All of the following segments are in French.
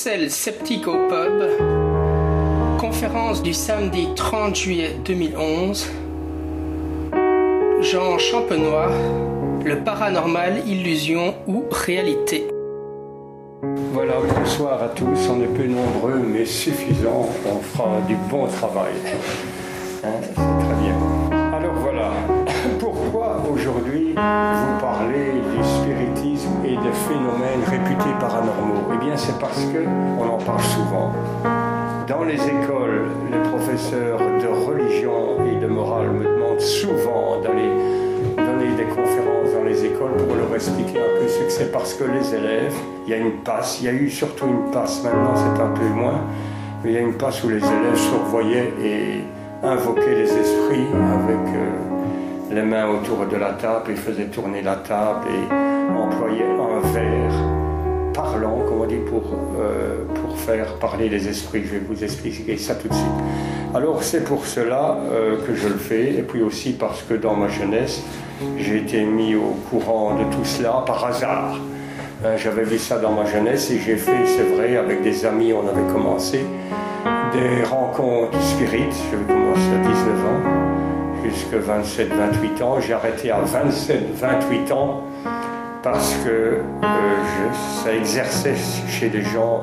Bruxelles Sceptique au Pub, conférence du samedi 30 juillet 2011, Jean Champenois, le paranormal, illusion ou réalité. Voilà, bonsoir à tous, on est peu nombreux mais suffisant, on fera du bon travail. Hein, c'est très bien. Alors voilà, pourquoi aujourd'hui vous c'est parce que on en parle souvent. Dans les écoles, les professeurs de religion et de morale me demandent souvent d'aller donner des conférences dans les écoles pour leur expliquer un peu ce que c'est parce que les élèves, il y a une passe, il y a eu surtout une passe, maintenant c'est un peu moins, mais il y a une passe où les élèves survoyaient et invoquaient les esprits avec euh, les mains autour de la table, ils faisaient tourner la table et employaient un verre parlant, comme on dit, pour, euh, pour faire parler les esprits. Je vais vous expliquer ça tout de suite. Alors c'est pour cela euh, que je le fais, et puis aussi parce que dans ma jeunesse, j'ai été mis au courant de tout cela par hasard. Euh, J'avais vu ça dans ma jeunesse et j'ai fait, c'est vrai, avec des amis, on avait commencé des rencontres spirites. J'ai commencé à 19 ans, jusqu'à 27, 28 ans. J'ai arrêté à 27, 28 ans parce que euh, ça exerçait chez les gens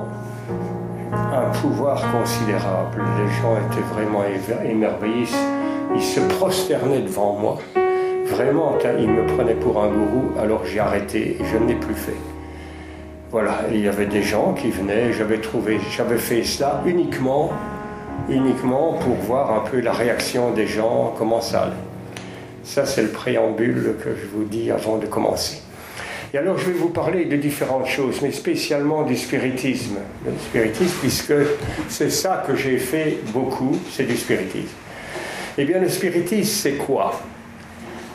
un pouvoir considérable. Les gens étaient vraiment émerveillés, ils se- prosternaient devant moi. Vraiment, ils me prenaient pour un gourou, alors j'ai arrêté et je ne l'ai plus fait. Voilà, il y avait des gens qui venaient, j'avais trouvé, j'avais fait cela uniquement, uniquement pour voir un peu la réaction des gens, comment ça allait. Ça, c'est le préambule que je vous dis avant de commencer. Et alors, je vais vous parler de différentes choses, mais spécialement du spiritisme. Le spiritisme, puisque c'est ça que j'ai fait beaucoup, c'est du spiritisme. Eh bien, le spiritisme, c'est quoi?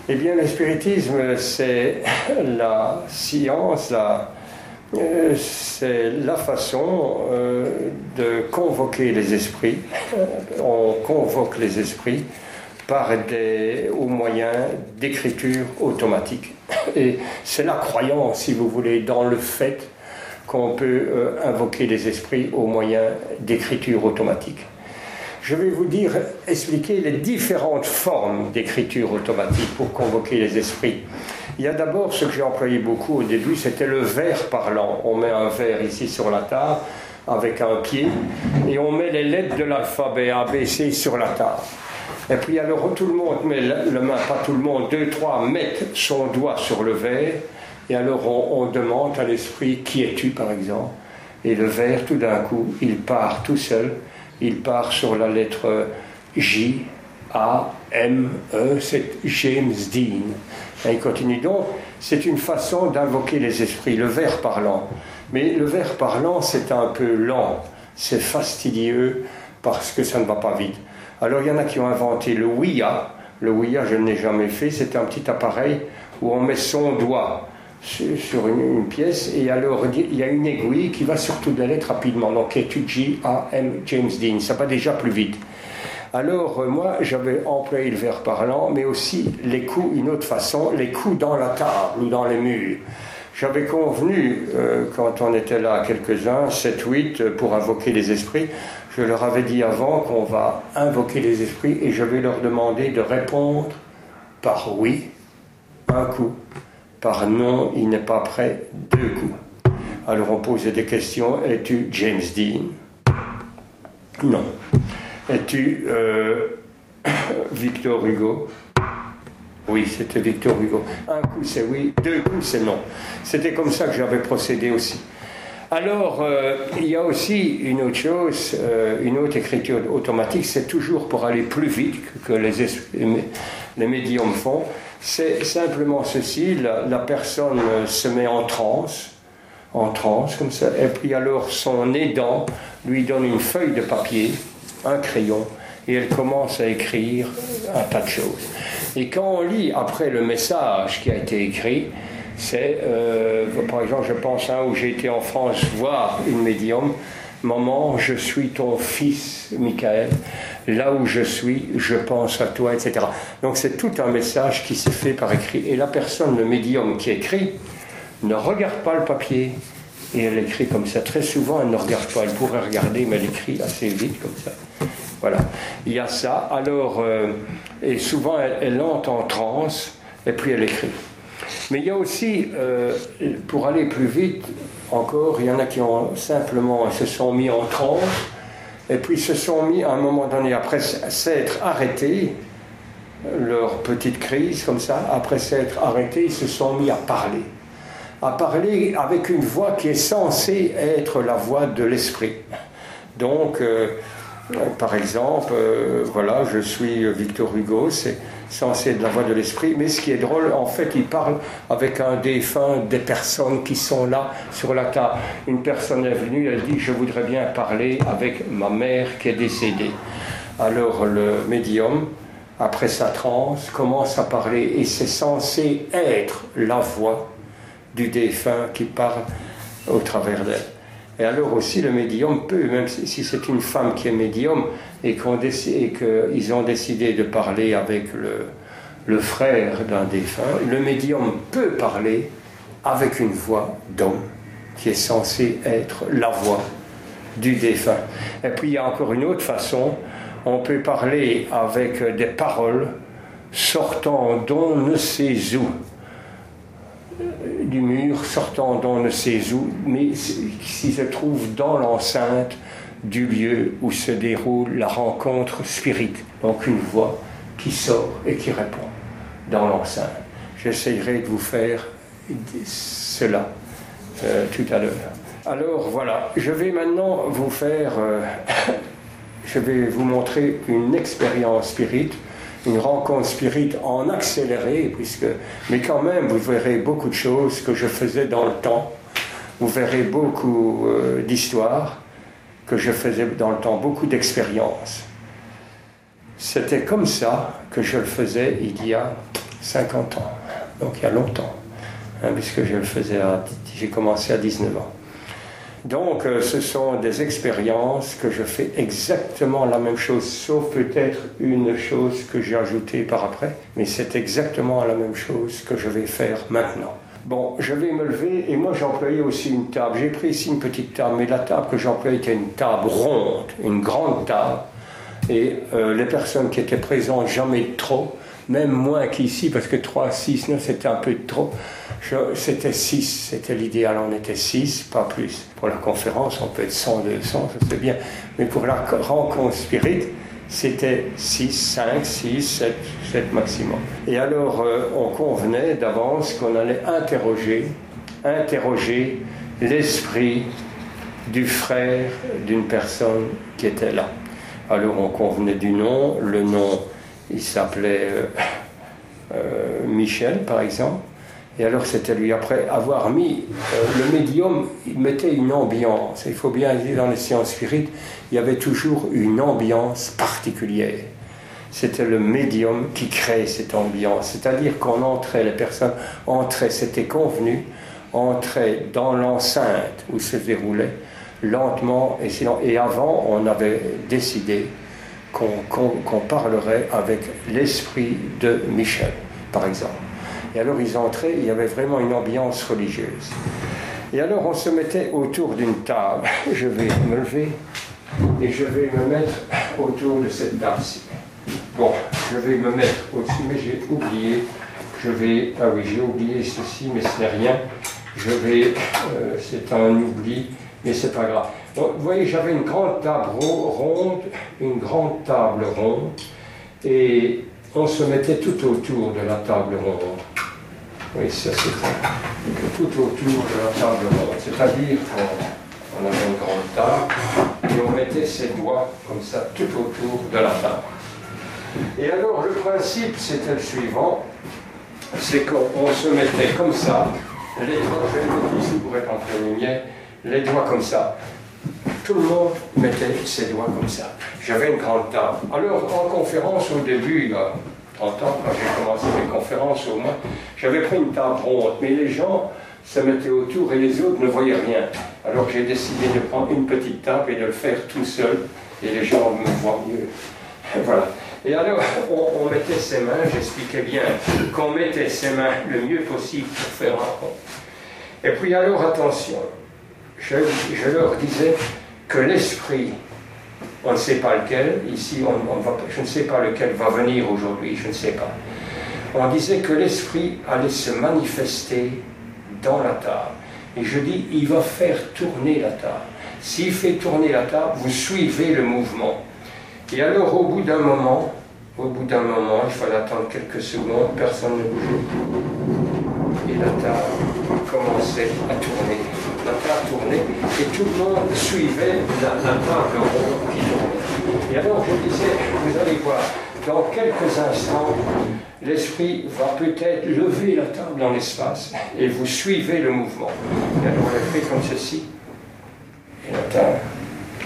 Eh bien, le spiritisme, c'est la science, la, euh, c'est la façon euh, de convoquer les esprits. On convoque les esprits par des, au moyen d'écriture automatique. Et c'est la croyance, si vous voulez, dans le fait qu'on peut euh, invoquer les esprits au moyen d'écriture automatique. Je vais vous dire, expliquer les différentes formes d'écriture automatique pour convoquer les esprits. Il y a d'abord ce que j'ai employé beaucoup au début, c'était le verre parlant. On met un verre ici sur la table avec un pied et on met les lettres de l'alphabet ABC sur la table. Et puis alors tout le monde met la main, pas tout le monde, deux, trois mettent son doigt sur le verre et alors on, on demande à l'esprit qui es-tu par exemple? Et le verre tout d'un coup, il part tout seul, il part sur la lettre J, A, M, E, c'est James Dean. Et il continue donc, c'est une façon d'invoquer les esprits, le verre parlant. Mais le verre parlant, c'est un peu lent, c'est fastidieux parce que ça ne va pas vite. Alors il y en a qui ont inventé le Ouija. Le Ouija, je ne l'ai jamais fait, c'est un petit appareil où on met son doigt sur une, pièce et alors il y a une aiguille qui va sur toutes les lettres rapidement. Donc J, A, M, James Dean, ça va déjà plus vite. Alors euh, moi j'avais employé le verre parlant, mais aussi les coups, une autre façon, les coups dans la table ou dans les murs. J'avais convenu, euh, quand on était là quelques-uns, 7, 8, euh, pour invoquer les esprits, je leur avais dit avant qu'on va invoquer les esprits et je vais leur demander de répondre par oui, un coup, par non, il n'est pas prêt, deux coups. Alors on posait des questions, es-tu James Dean? Non. Es-tu euh, Victor Hugo? Oui, c'était Victor Hugo. Un coup c'est oui, deux coups c'est non. C'était comme ça que j'avais procédé aussi. Alors, euh, il y a aussi une autre chose, euh, une autre écriture automatique, c'est toujours pour aller plus vite que les, es- les médiums font. C'est simplement ceci, la, la personne se met en transe, en transe comme ça, et puis alors son aidant lui donne une feuille de papier, un crayon, et elle commence à écrire un tas de choses. Et quand on lit après le message qui a été écrit, c'est, euh, par exemple, je pense à un où j'ai été en France voir une médium. Maman, je suis ton fils, Michael. Là où je suis, je pense à toi, etc. Donc c'est tout un message qui s'est fait par écrit. Et la personne, le médium qui écrit, ne regarde pas le papier, et elle écrit comme ça. Très souvent, elle ne regarde pas. Elle pourrait regarder, mais elle écrit assez vite comme ça. Voilà. Il y a ça. Alors, euh, et souvent, elle, entre en transe et puis elle écrit. Mais il y a aussi, euh, pour aller plus vite encore, il y en a qui ont simplement se sont mis en transe et puis se sont mis à un moment donné, après s'être arrêtés, leur petite crise comme ça, après s'être arrêtés, ils se sont mis à parler. À parler avec une voix qui est censée être la voix de l'esprit. Donc, euh, par exemple, euh, voilà, je suis Victor Hugo, c'est censé être la voix de l'esprit, mais ce qui est drôle, en fait, il parle avec un défunt des personnes qui sont là sur la table. Une personne est venue, elle dit Je voudrais bien parler avec ma mère qui est décédée. Alors le médium, après sa transe, commence à parler et c'est censé être la voix du défunt qui parle au travers d'elle. Et alors aussi le médium peut, même si c'est une femme qui est médium et qu'ils ont décidé de parler avec le, frère d'un défunt, le médium peut parler avec une voix d'homme qui est censée être la voix du défunt. Et puis il y a encore une autre façon, on peut parler avec des paroles sortant d'on ne sait où du mur, sortant d'on ne sait où, mais qui se trouve dans l'enceinte du lieu où se déroule la rencontre spirit. Donc une voix qui sort et qui répond dans l'enceinte. J'essayerai de vous faire cela euh, tout à l'heure. Alors voilà, je vais maintenant vous faire, euh, je vais vous montrer une expérience spirit une rencontre spirit en accéléré, puisque, mais quand même, vous verrez beaucoup de choses que je faisais dans le temps. Vous verrez beaucoup euh, d'histoires que je faisais dans le temps, beaucoup d'expériences. C'était comme ça que je le faisais il y a 50 ans, donc il y a longtemps, hein, puisque je le faisais, j'ai commencé à 19 ans. Donc, euh, ce sont des expériences que je fais exactement la même chose, sauf peut-être une chose que j'ai ajoutée par après, mais c'est exactement la même chose que je vais faire maintenant. Bon, je vais me lever et moi j'employais aussi une table. J'ai pris ici une petite table, mais la table que j'employais était une table ronde, une grande table. Et euh, les personnes qui étaient présentes, jamais trop, même moins qu'ici, parce que 3, 6, 9, c'était un peu trop. C'était 6, c'était l'idéal, on était 6, pas plus. Pour la conférence, on peut être 100, 200, ça c'est bien. Mais pour la rencontre spirit, c'était 6, 5, 6, 7, 7 maximum. Et alors, euh, on convenait d'avance qu'on allait interroger, interroger l'esprit du frère d'une personne qui était là. Alors, on convenait du nom, le nom il s'appelait euh, euh, Michel, par exemple. Et alors c'était lui, après avoir mis euh, le médium, il mettait une ambiance. Il faut bien dire dans les sciences spirites, il y avait toujours une ambiance particulière. C'était le médium qui créait cette ambiance. C'est-à-dire qu'on entrait, les personnes entraient, c'était convenu, entraient dans l'enceinte où se déroulait lentement et, et avant on avait décidé qu'on parlerait avec l'esprit de Michel, par exemple. Et alors ils entraient, il y avait vraiment une ambiance religieuse. Et alors on se mettait autour d'une table. Je vais me lever et je vais me mettre autour de cette table-ci. Bon, je vais me mettre au-dessus, mais j'ai oublié. Je vais, ah oui, j'ai oublié ceci, mais ce n'est rien. Je vais, euh, c'est un oubli, mais c'est pas grave vous voyez, j'avais une grande table ronde, une grande table ronde, et on se mettait tout autour de la table ronde. Oui, ça c'était tout autour de la table ronde. C'est-à-dire qu'on avait une grande table et on mettait ses doigts comme ça tout autour de la table. Et alors le principe c'était le suivant, c'est qu'on se mettait comme ça, les doigts, je vais être en pleine lumière, les doigts comme ça tout le monde mettait ses doigts comme ça. J'avais une grande table. Alors, en conférence, au début, a 30 ans, quand j'ai commencé mes conférences au moins, j'avais pris une table ronde, mais les gens se mettaient autour et les autres ne voyaient rien. Alors j'ai décidé de prendre une petite table et de le faire tout seul, et les gens me voient mieux. Voilà. Et alors, on, mettait ses mains, j'expliquais bien qu'on mettait ses mains le mieux possible pour faire un rond. Et puis alors, attention, je leur disais que l'esprit, on ne sait pas lequel, ici je ne sais pas lequel va venir aujourd'hui, je ne sais pas. On disait que l'esprit allait se manifester dans la table. Et je dis, il va faire tourner la table. S'il fait tourner la table, vous suivez le mouvement. Et alors au bout d'un moment, au bout d'un moment, il fallait attendre quelques secondes, personne ne bougeait. Et la table commençait à tourner. La tournait et tout le monde suivait la, table ronde qui tournait. Et alors je disais, vous allez voir, dans quelques instants, l'esprit va peut-être lever la table dans l'espace et vous suivez le mouvement. Et alors l'a fait comme ceci. Et la table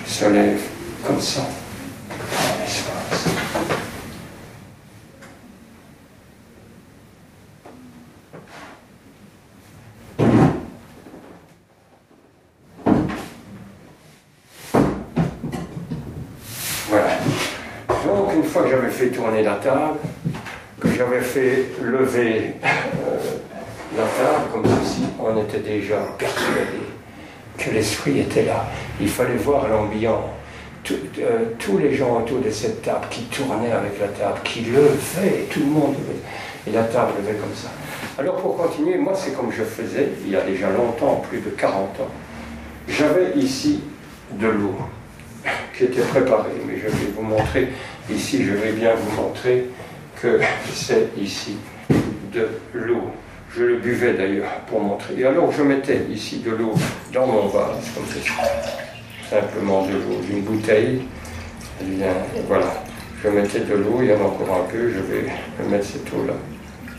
se lève comme ça dans l'espace. Voilà. Donc une fois que j'avais fait tourner la table, que j'avais fait lever euh, la table comme ceci, on était déjà persuadé que l'esprit était là. Il fallait voir l'ambiance. Euh, tous les gens autour de cette table qui tournaient avec la table, qui levaient, tout le monde et la table levait comme ça. Alors pour continuer, moi c'est comme je faisais il y a déjà longtemps, plus de 40 ans. J'avais ici de l'eau qui était préparée, mais je vais vous montrer, ici je vais bien vous montrer que c'est ici de l'eau. Je le buvais d'ailleurs pour montrer. Et alors je mettais ici de l'eau dans mon vase, comme ça. Simplement de l'eau d'une bouteille. voilà. Je mettais de l'eau, il y en a encore un peu, je vais mettre cette eau-là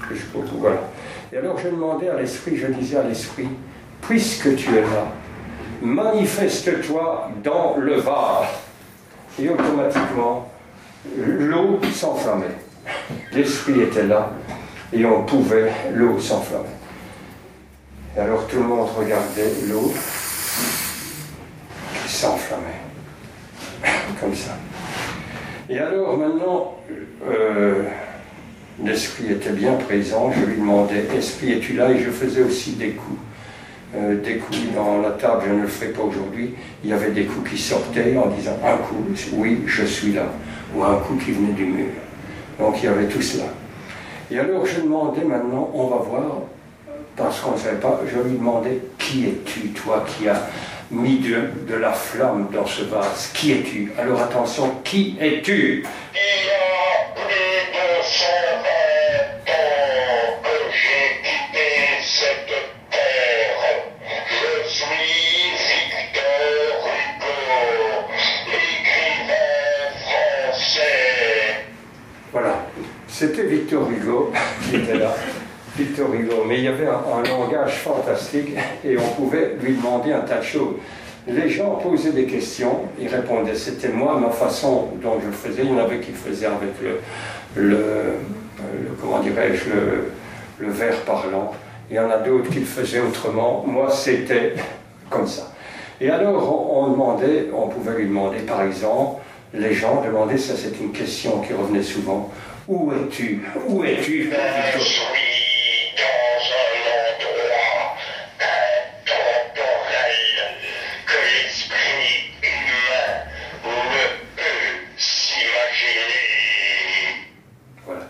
jusqu'au bout. Voilà. Et alors je demandais à l'esprit, je disais à l'esprit, puisque tu es là, manifeste-toi dans le vase. Et automatiquement, l'eau s'enflammait. L'esprit était là, et on pouvait, l'eau s'enflammer. Et alors tout le monde regardait l'eau qui s'enflammait, comme ça. Et alors maintenant, euh, l'esprit était bien présent, je lui demandais, esprit, es-tu là? Et je faisais aussi des coups. Euh, des coups dans la table, je ne le ferai pas aujourd'hui. Il y avait des coups qui sortaient en disant un coup, oui, je suis là, ou un coup qui venait du mur. Donc il y avait tout cela. Et alors je demandais maintenant, on va voir, parce qu'on ne savait pas, je lui demandais, qui es-tu, toi qui as mis de, de, la flamme dans ce vase? Qui es-tu? Alors attention, qui es-tu? Victor Hugo qui était là. Victor Hugo. Mais il y avait un, langage fantastique et on pouvait lui demander un tas de choses. Les gens posaient des questions, il répondait. C'était moi, ma façon dont je le faisais. Il y en avait qui faisaient avec le, le, comment dirais-je, le, le verre parlant. Il y en a d'autres qui le faisaient autrement. Moi, c'était comme ça. Et alors, on demandait, on pouvait lui demander, par exemple, les gens demandaient, ça c'est une question qui revenait souvent, où es-tu? Où es-tu? Je suis dans un endroit intemporel que l'esprit humain ne peut s'imaginer. Voilà.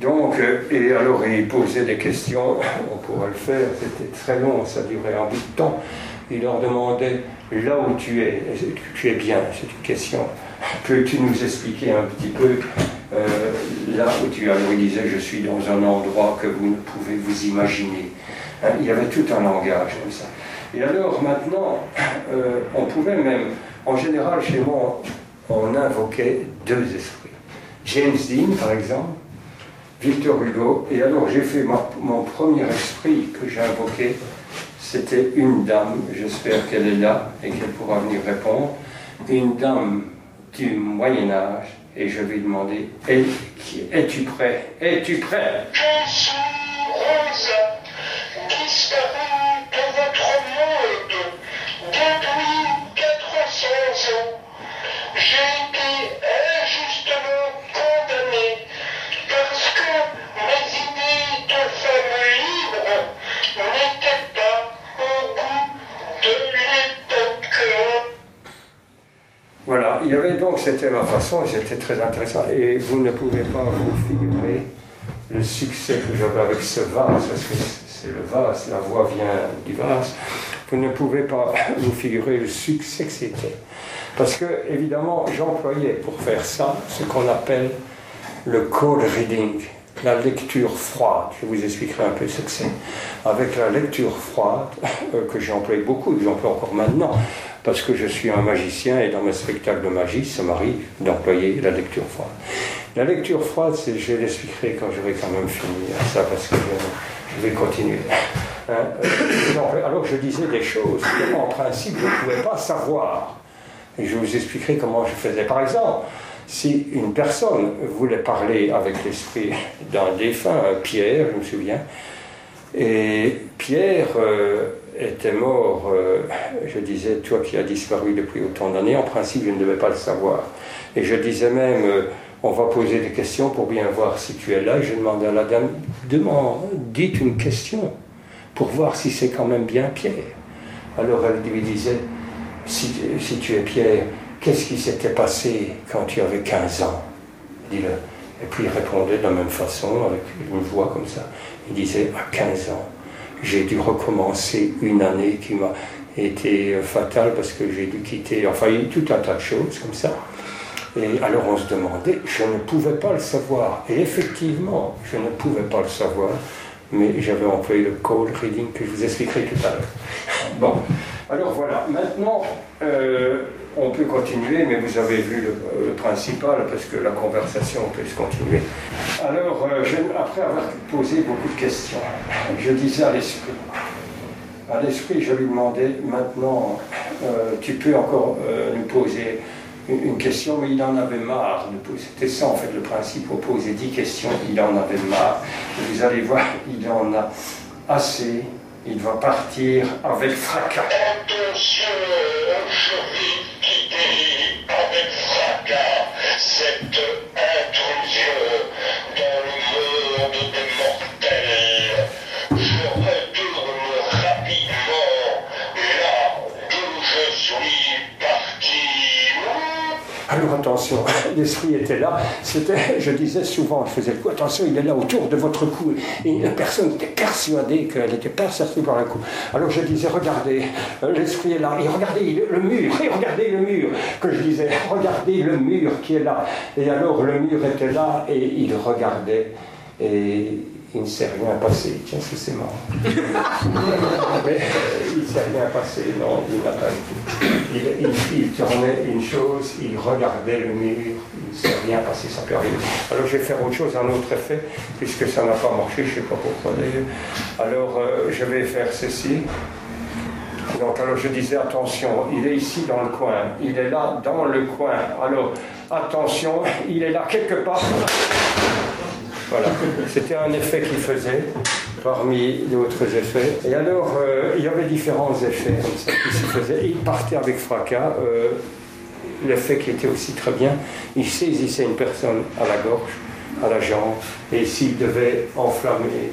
Donc, euh, et alors il posait des questions, on pourrait le faire, c'était très long, ça durait un bout de temps. Il leur demandait, là où tu es, tu es bien, c'est une question, peux-tu nous expliquer un petit peu là où tu il disait, je suis dans un endroit que vous ne pouvez vous imaginer. Hein, il y avait tout un langage comme ça. Et alors maintenant, euh, on pouvait même, en général chez moi, on invoquait deux esprits. James Dean, par exemple, Victor Hugo, et alors j'ai fait mon premier esprit que j'ai invoqué, c'était une dame, j'espère qu'elle est là et qu'elle pourra venir répondre, une dame du Moyen Âge et je vais demander Es-tu prêt? Es-tu prêt? Je suis Rose, disparue de votre monde depuis 400 ans? J'ai été c'était ma façon, et c'était très intéressant. Et vous ne pouvez pas vous figurer le succès que j'avais avec ce vase, parce que c'est le vase, la voix vient du vase. Vous ne pouvez pas vous figurer le succès que c'était. Parce que, évidemment, j'employais pour faire ça ce qu'on appelle le code reading, la lecture froide. Je vous expliquerai un peu ce que c'est. Avec la lecture froide, euh, que j'ai employé beaucoup, j'emploie encore maintenant, parce que je suis un magicien et dans mes spectacles de magie, ça m'arrive d'employer la lecture froide. La lecture froide, je l'expliquerai quand j'aurai quand même fini ça, parce que je, vais continuer. Hein, euh, alors je disais des choses que, en principe, je ne pouvais pas savoir. Et je vous expliquerai comment je faisais. Par exemple, si une personne voulait parler avec l'esprit d'un défunt, Pierre, je me souviens, et Pierre euh, était mort, euh, je disais, toi qui as disparu depuis autant d'années, en principe, je ne devais pas le savoir. Et je disais même, euh, on va poser des questions pour bien voir si tu es là. Et je demandais à la dame, demande, dites une question pour voir si c'est quand même bien Pierre. Alors elle lui disait, si, si tu es Pierre, qu'est-ce qui s'était passé quand tu avais 15 ans? Et puis il répondait de la même façon, avec une voix comme ça. Il disait, à 15 ans, j'ai dû recommencer une année qui m'a été fatale parce que j'ai dû quitter, enfin, il y a eu tout un tas de choses comme ça. Et alors on se demandait, je ne pouvais pas le savoir. Et effectivement, je ne pouvais pas le savoir, mais j'avais employé le call reading que je vous expliquerai tout à l'heure. Bon, alors voilà, maintenant, euh, on peut continuer, mais vous avez vu le, principal, parce que la conversation peut se continuer. Alors, euh, après avoir posé beaucoup de questions, je disais à l'esprit, à l'esprit, je lui demandais, maintenant, euh, tu peux encore euh, nous poser une, question, mais il en avait marre. C'était ça, en fait, le principe, pour poser dix questions, il en avait marre. vous allez voir, il en a assez, il va partir avec fracas. Attention, avec fracas cette intrusion attention, l'esprit était là. C'était, je disais souvent, je faisais le coup, attention, il est là autour de votre cou. Et la personne était persuadée qu'elle était percée par le cou. Alors je disais, regardez, euh, l'esprit est là. Et regardez le mur, et regardez le mur. Que je disais, regardez le mur qui est là. Et alors le mur était là et il regardait. Et il ne s'est rien passé. Tiens, que c'est marrant. Mais il ne s'est rien passé, non, il n'a pas il, il, tournait une chose, il regardait le mur, il ne s'est rien passé, ça peut arriver. Alors je vais faire autre chose, un autre effet, puisque ça n'a pas marché, je ne sais pas pourquoi d'ailleurs. Alors euh, je vais faire ceci. Donc alors je disais attention, il est ici dans le coin, il est là dans le coin. Alors attention, il est là quelque part. Voilà, c'était un effet qu'il faisait parmi d'autres effets. Et alors, euh, il y avait différents effets comme ça qui se faisaient. il partait avec fracas. Euh, l'effet qui était aussi très bien, il saisissait une personne à la gorge, à la jambe, et s'il devait enflammer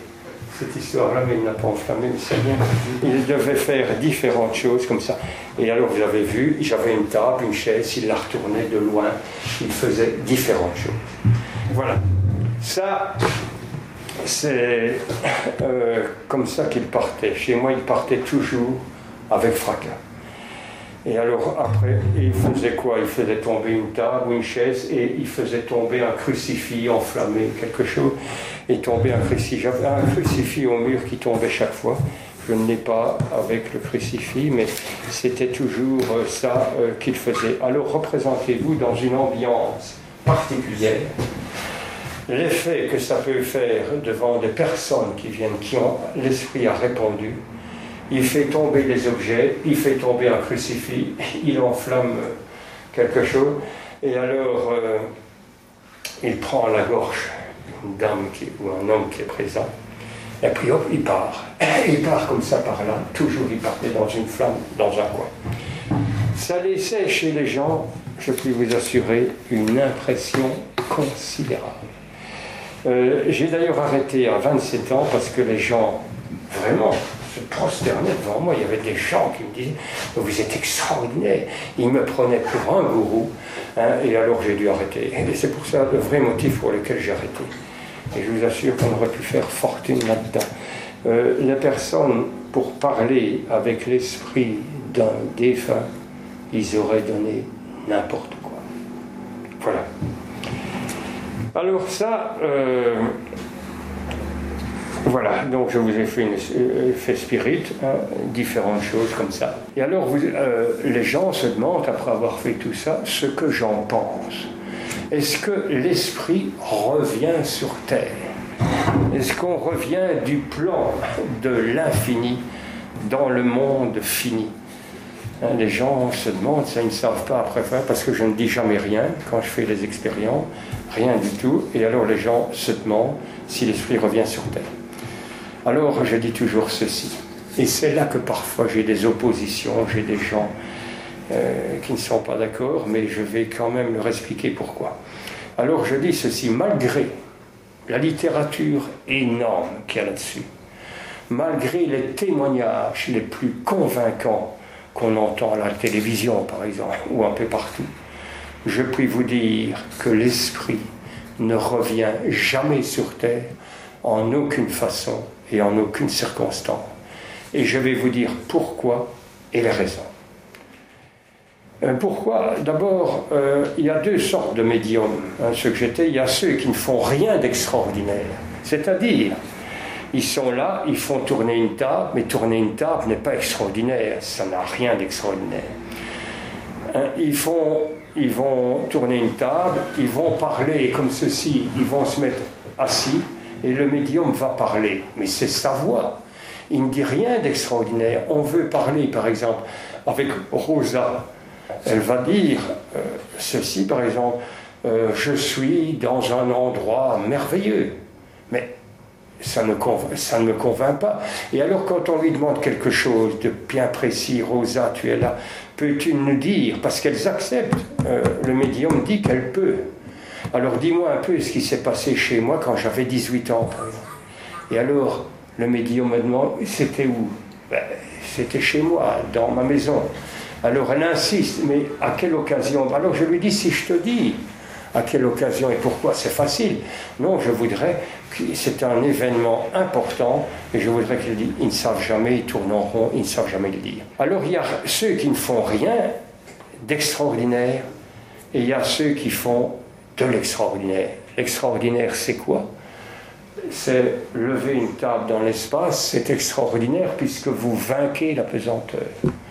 cette histoire-là, mais il n'a pas enflammé, mais c'est bien. Il devait faire différentes choses comme ça. Et alors, vous avez vu, j'avais une table, une chaise, il la retournait de loin, il faisait différentes choses. Voilà. Ça, c'est euh, comme ça qu'il partait. Chez moi, il partait toujours avec fracas. Et alors après, il faisait quoi? Il faisait tomber une table ou une chaise et il faisait tomber un crucifix enflammé, quelque chose. Et tomber un crucifix. J'avais un crucifix au mur qui tombait chaque fois. Je ne l'ai pas avec le crucifix, mais c'était toujours euh, ça euh, qu'il faisait. Alors représentez-vous dans une ambiance particulière l'effet que ça peut faire devant des personnes qui viennent, qui ont l'esprit a répondu. Il fait tomber des objets, il fait tomber un crucifix, il enflamme quelque chose, et alors euh, il prend à la gorge une dame ou un homme qui est présent, et puis hop, il part. Il part comme ça par là, toujours il partait dans une flamme, dans un coin. Ça laissait chez les gens, je puis vous assurer, une impression considérable. Euh, j'ai d'ailleurs arrêté à 27 ans parce que les gens, vraiment, se prosternais devant moi. Il y avait des gens qui me disaient Vous êtes extraordinaire. Ils me prenaient pour un gourou. Hein, et alors j'ai dû arrêter. Et c'est pour ça le vrai motif pour lequel j'ai arrêté. Et je vous assure qu'on aurait pu faire fortune là-dedans. Euh, les personnes, pour parler avec l'esprit d'un défunt, ils auraient donné n'importe quoi. Voilà. Alors ça, euh, voilà, donc je vous ai fait une fait spirit, hein, différentes choses comme ça. Et alors euh, les gens se demandent, après avoir fait tout ça, ce que j'en pense. Est-ce que l'esprit revient sur Terre? Est-ce qu'on revient du plan de l'infini dans le monde fini? Hein, Les gens se demandent, ça ils ne savent pas après faire, parce que je ne dis jamais rien quand je fais les expériences, rien du tout. Et alors les gens se demandent si l'esprit revient sur Terre. Alors je dis toujours ceci. Et c'est là que parfois j'ai des oppositions, j'ai des gens euh, qui ne sont pas d'accord, mais je vais quand même leur expliquer pourquoi. Alors je dis ceci, malgré la littérature énorme qu'il y a là-dessus, malgré les témoignages les plus convaincants qu'on entend à la télévision par exemple, ou un peu partout, je puis vous dire que l'esprit ne revient jamais sur Terre en aucune façon et en aucune circonstance. Et je vais vous dire pourquoi et les raisons. Euh, pourquoi? D'abord, euh, il y a deux sortes de médiums. Hein, ce que j'étais, il y a ceux qui ne font rien d'extraordinaire. C'est-à-dire, ils sont là, ils font tourner une table, mais tourner une table n'est pas extraordinaire, ça n'a rien d'extraordinaire. Hein, ils, font, ils vont tourner une table, ils vont parler comme ceci, ils vont se mettre assis, et le médium va parler, mais c'est sa voix. Il ne dit rien d'extraordinaire. On veut parler, par exemple, avec Rosa. Elle va dire euh, ceci, par exemple, euh, je suis dans un endroit merveilleux. Mais ça ne, me convainc pas. Et alors quand on lui demande quelque chose de bien précis, Rosa, tu es là, peux-tu nous dire Parce qu'elles acceptent. Euh, le médium dit qu'elle peut. Alors dis-moi un peu ce qui s'est passé chez moi quand j'avais 18 ans. Et alors, le médium me demande, c'était où? Ben, C'était chez moi, dans ma maison. Alors elle insiste, mais à quelle occasion? Alors je lui dis, si je te dis à quelle occasion et pourquoi, c'est facile. Non, je voudrais c'est un événement important et je voudrais qu'il dise, ils ne savent jamais, ils tournent en rond, ils ne savent jamais le dire. Alors il y a ceux qui ne font rien d'extraordinaire et il y a ceux qui font de l'extraordinaire. L'extraordinaire, c'est quoi? C'est lever une table dans l'espace, c'est extraordinaire puisque vous vainquez la pesanteur.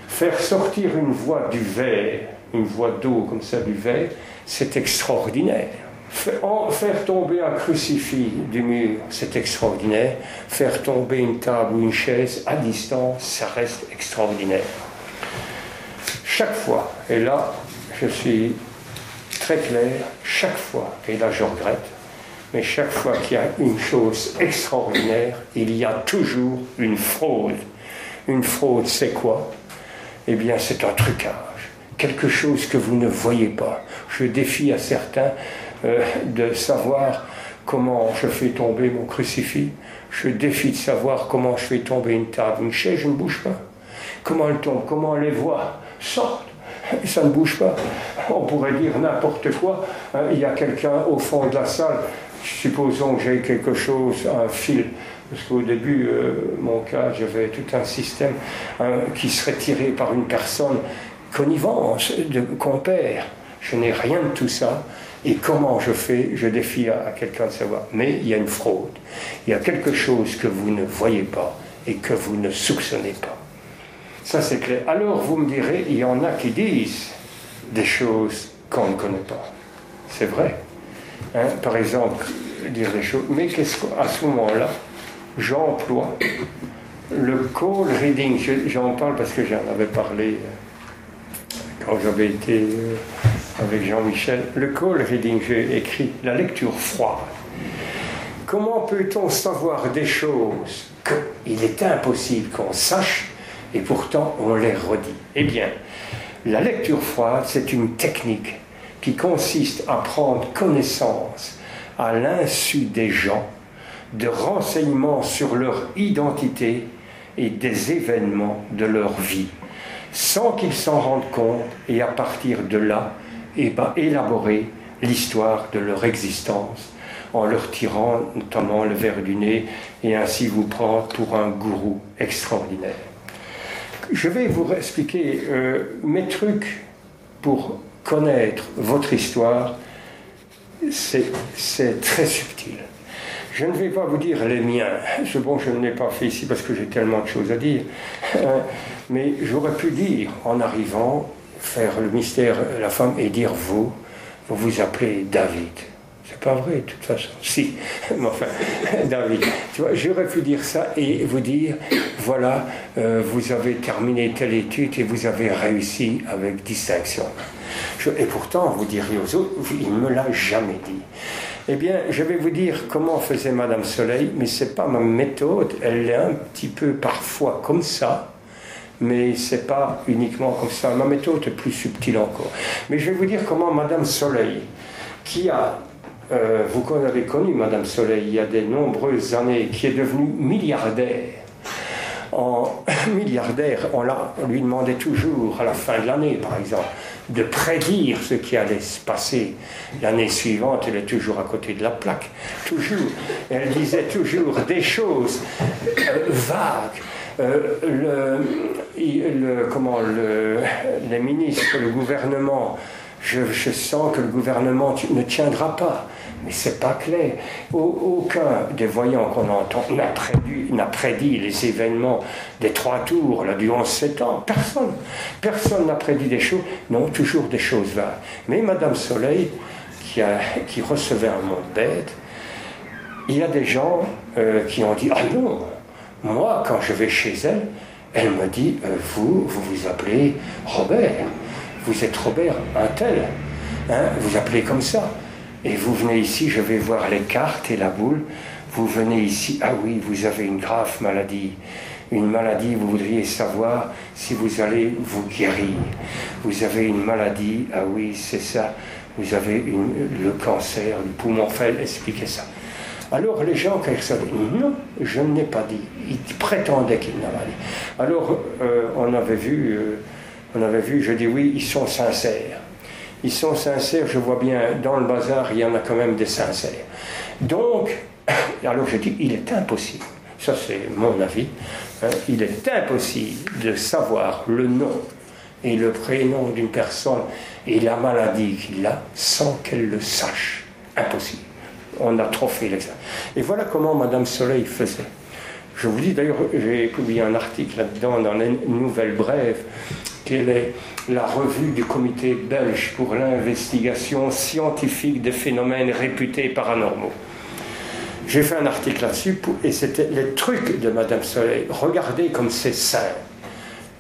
Faire sortir une voix du verre, une voix d'eau comme ça du verre, c'est extraordinaire. Faire tomber un crucifix du mur, c'est extraordinaire. Faire tomber une table ou une chaise à distance, ça reste extraordinaire. Chaque fois, et là, je suis très clair chaque fois, et là je regrette, mais chaque fois qu'il y a une chose extraordinaire, il y a toujours une fraude. Une fraude, c'est quoi? Eh bien, c'est un trucage, quelque chose que vous ne voyez pas. Je défie à certains euh, de savoir comment je fais tomber mon crucifix. Je défie de savoir comment je fais tomber une table, une chaise, je ne bouge pas. Comment elle tombe, comment les voix sortent? Ça ne bouge pas. On pourrait dire n'importe quoi. Hein, il y a quelqu'un au fond de la salle, supposons que j'ai quelque chose, un fil, parce qu'au début, euh, mon cas, j'avais tout un système qui serait tiré par une personne connivence, de compère. Je n'ai rien de tout ça. Et comment je fais Je défie à quelqu'un de savoir. Mais il y a une fraude. Il y a quelque chose que vous ne voyez pas et que vous ne soupçonnez pas. Ça, c'est clair. Alors, vous me direz, il y en a qui disent des choses qu'on ne connaît pas. C'est vrai. Hein, par exemple, dire des choses. Mais qu'est-ce qu'à ce moment-là, j'emploie le call reading. J'en parle parce que j'en avais parlé euh, quand j'avais été euh, avec Jean-Michel. Le call reading, j'ai écrit la lecture froide. Comment peut-on savoir des choses qu'il est impossible qu'on sache et pourtant on les redit? Eh bien, la lecture froide, c'est une technique qui consiste à prendre connaissance à l'insu des gens de renseignements sur leur identité et des événements de leur vie, sans qu'ils s'en rendent compte, et à partir de là, eh ben, élaborer l'histoire de leur existence, en leur tirant notamment le verre du nez, et ainsi vous prendre pour un gourou extraordinaire. Je vais vous expliquer euh, mes trucs pour connaître votre histoire. C'est très subtil. Je ne vais pas vous dire les miens. C'est bon, je ne l'ai pas fait ici parce que j'ai tellement de choses à dire. Euh, mais j'aurais pu dire, en arrivant, faire le mystère la femme et dire vous, vous vous appelez David. C'est pas vrai, de toute façon. Si, mais enfin, David. Tu vois, j'aurais pu dire ça et vous dire voilà, euh, vous avez terminé telle étude et vous avez réussi avec distinction. et pourtant, vous diriez aux autres, il ne me l'a jamais dit. Eh bien, je vais vous dire comment faisait Madame Soleil, mais ce n'est pas ma méthode, elle est un petit peu parfois comme ça, mais ce n'est pas uniquement comme ça. Ma méthode est plus subtile encore. Mais je vais vous dire comment Madame Soleil, qui a, euh, vous avez connu Madame Soleil il y a de nombreuses années, qui est devenue milliardaire, en milliardaire, on, on lui demandait toujours, à la fin de l'année par exemple, de prédire ce qui allait se passer l'année suivante, elle est toujours à côté de la plaque, toujours. Elle disait toujours des choses euh, vagues. Euh, le, comment, le, les ministres, le gouvernement, je, je, sens que le gouvernement ne tiendra pas. Mais c'est pas clair. Aucun des voyants qu'on entend n'a prédit, prédit, les événements des trois tours là, du 11 septembre. Personne. Personne n'a prédit des choses. Non, toujours des choses vagues. Mais Madame Soleil, qui, a, qui recevait un monde bête, il y a des gens euh, qui ont dit Ah non, moi, quand je vais chez elle, elle me dit euh, Vous, vous vous appelez Robert. Vous êtes Robert, un tel. Hein, vous appelez comme ça. Et vous venez ici, je vais voir les cartes et la boule. Vous venez ici, ah oui, vous avez une grave maladie. Une maladie, vous voudriez savoir si vous allez vous guérir. Vous avez une maladie, ah oui, c'est ça. Vous avez le cancer du poumon. Enfin, expliquez ça. Alors les gens, ils savaient, non, je ne l'ai pas dit. Ils prétendaient qu'il n'avait pas dit. Alors euh, on avait vu, euh, on avait vu, je dis oui, ils sont sincères ils sont sincères, je vois bien, dans le bazar, il y en a quand même des sincères. Donc, alors je dis, il est impossible, ça c'est mon avis, hein, il est impossible de savoir le nom et le prénom d'une personne et la maladie qu'il a sans qu'elle le sache. Impossible. On a trop fait l'examen. Et voilà comment Madame Soleil faisait. Je vous dis d'ailleurs, j'ai publié un article là-dedans dans les Nouvelles Brèves, quelle est la revue du comité belge pour l'investigation scientifique des phénomènes réputés paranormaux. J'ai fait un article là-dessus et c'était les trucs de Madame Soleil. Regardez comme c'est simple.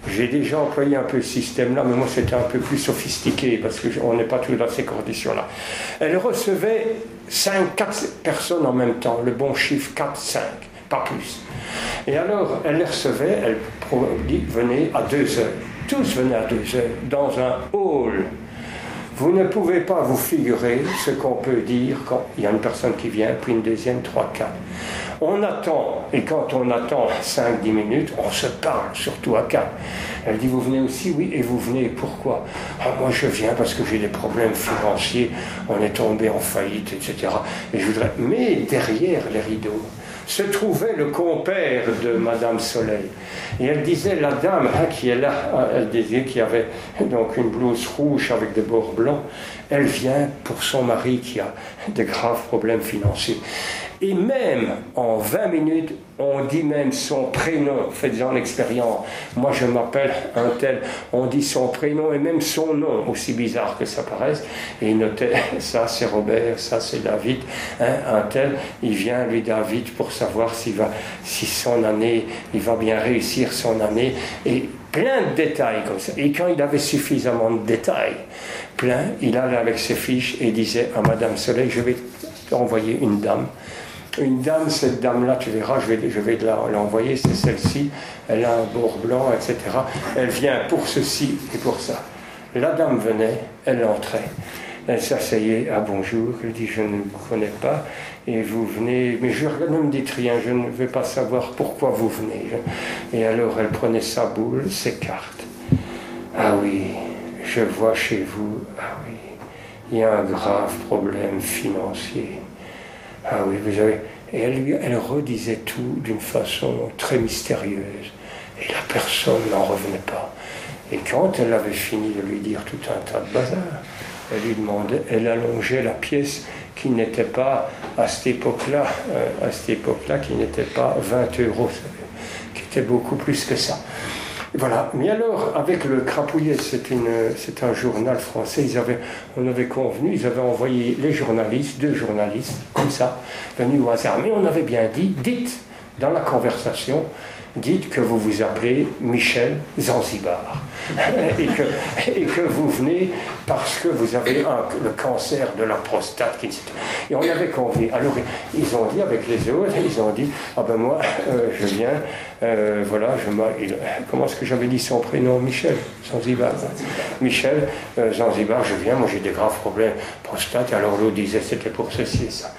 J'ai déjà employé un peu ce système-là, mais moi c'était un peu plus sophistiqué parce qu'on n'est pas toujours dans ces conditions-là. Elle recevait 5, 4 personnes en même temps, le bon chiffre 4, 5, pas plus. Et alors elle les recevait, elle dit venez à 2 heures tous venaient à deux heures dans un hall. Vous ne pouvez pas vous figurer ce qu'on peut dire quand il y a une personne qui vient, puis une deuxième, trois, quatre. On attend, et quand on attend 5-10 minutes, on se parle, surtout à quatre. Elle dit, vous venez aussi? Oui, et vous venez, pourquoi? Ah, Moi je viens parce que j'ai des problèmes financiers, on est tombé en faillite, etc. Et je voudrais... Mais derrière les rideaux, se trouvait le compère de Madame Soleil. Et elle disait, la dame qui est là, elle disait qu'il y avait donc une blouse rouge avec des bords blancs, elle vient pour son mari qui a de graves problèmes financiers. Et même en 20 minutes, on dit même son prénom. Faites-en l'expérience. Moi, je m'appelle un tel. On dit son prénom et même son nom, aussi bizarre que ça paraisse. Et il notait, ça c'est Robert, ça c'est David. Hein, un tel, il vient, lui, David, pour savoir s'il va, si son année, il va bien réussir son année. Et plein de détails comme ça. Et quand il avait suffisamment de détails, plein, il allait avec ses fiches et disait à Madame Soleil, je vais envoyer une dame une dame, cette dame-là, tu verras, je vais, je vais l'envoyer, c'est celle-ci, elle a un bord blanc, etc. Elle vient pour ceci et pour ça. La dame venait, elle entrait. Elle s'asseyait, ah bonjour, elle dit, je ne vous connais pas, et vous venez, mais je ne me dites rien, je ne veux pas savoir pourquoi vous venez. Et alors elle prenait sa boule, ses cartes. Ah oui, je vois chez vous, ah oui, il y a un grave problème financier. Ah oui, vous avez... Et elle, redisait tout d'une façon très mystérieuse. Et la personne n'en revenait pas. Et quand elle avait fini de lui dire tout un tas de bazar, elle lui demandait, elle allongeait la pièce qui n'était pas à cette époque-là, euh, à cette époque-là, qui n'était pas 20 euros, qui était beaucoup plus que ça. Voilà. Mais alors, avec le Crapouillet, c'est un journal français, on avait convenu, ils avaient envoyé les journalistes, deux journalistes, comme ça, venus au hasard. Mais on avait bien dit, dites dans la conversation, dites que vous vous appelez Michel Zanzibar et que, vous venez parce que vous avez le cancer de la prostate. Et on avait convenu. Alors ils ont dit avec les autres, ils ont dit, ah ben moi euh, je viens, euh, voilà, je comment est-ce que j'avais dit son prénom? Michel Zanzibar. Michel euh, Zanzibar, je viens, moi j'ai des graves problèmes prostate. Alors l'autre disait c'était pour ceci et ça.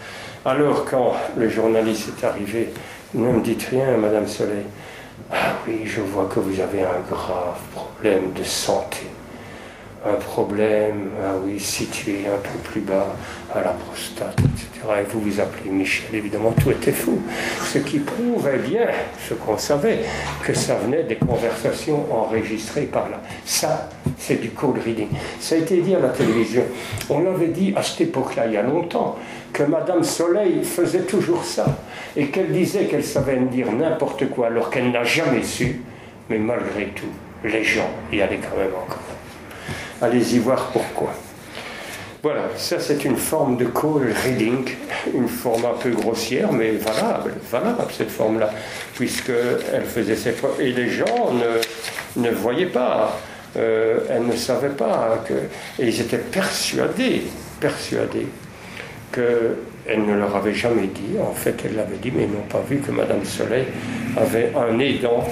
Alors quand le journaliste est arrivé, ne me dites rien, Madame Soleil. Ah oui, je vois que vous avez un grave problème de santé. Un problème, ah oui, situé un peu plus bas à la prostate, etc. Et vous vous appelez Michel, évidemment, tout était fou. Ce qui prouvait bien ce qu'on savait, que ça venait des conversations enregistrées par là. Ça, c'est du code reading. Ça a été dit à la télévision. On l'avait dit à cette époque-là, il y a longtemps, que Madame Soleil faisait toujours ça et qu'elle disait qu'elle savait dire n'importe quoi alors qu'elle n'a jamais su, mais malgré tout, les gens y allaient quand même encore. Allez-y voir pourquoi. Voilà, ça c'est une forme de call reading, une forme un peu grossière, mais valable, valable cette forme-là, puisqu'elle faisait ses preuves. Et les gens ne, voyaient pas, euh, elles ne savaient pas, et ils étaient persuadés, persuadés qu'elle ne leur avait jamais dit. En fait, elle l'avait dit, mais ils n'ont pas vu que Madame Soleil avait un aidant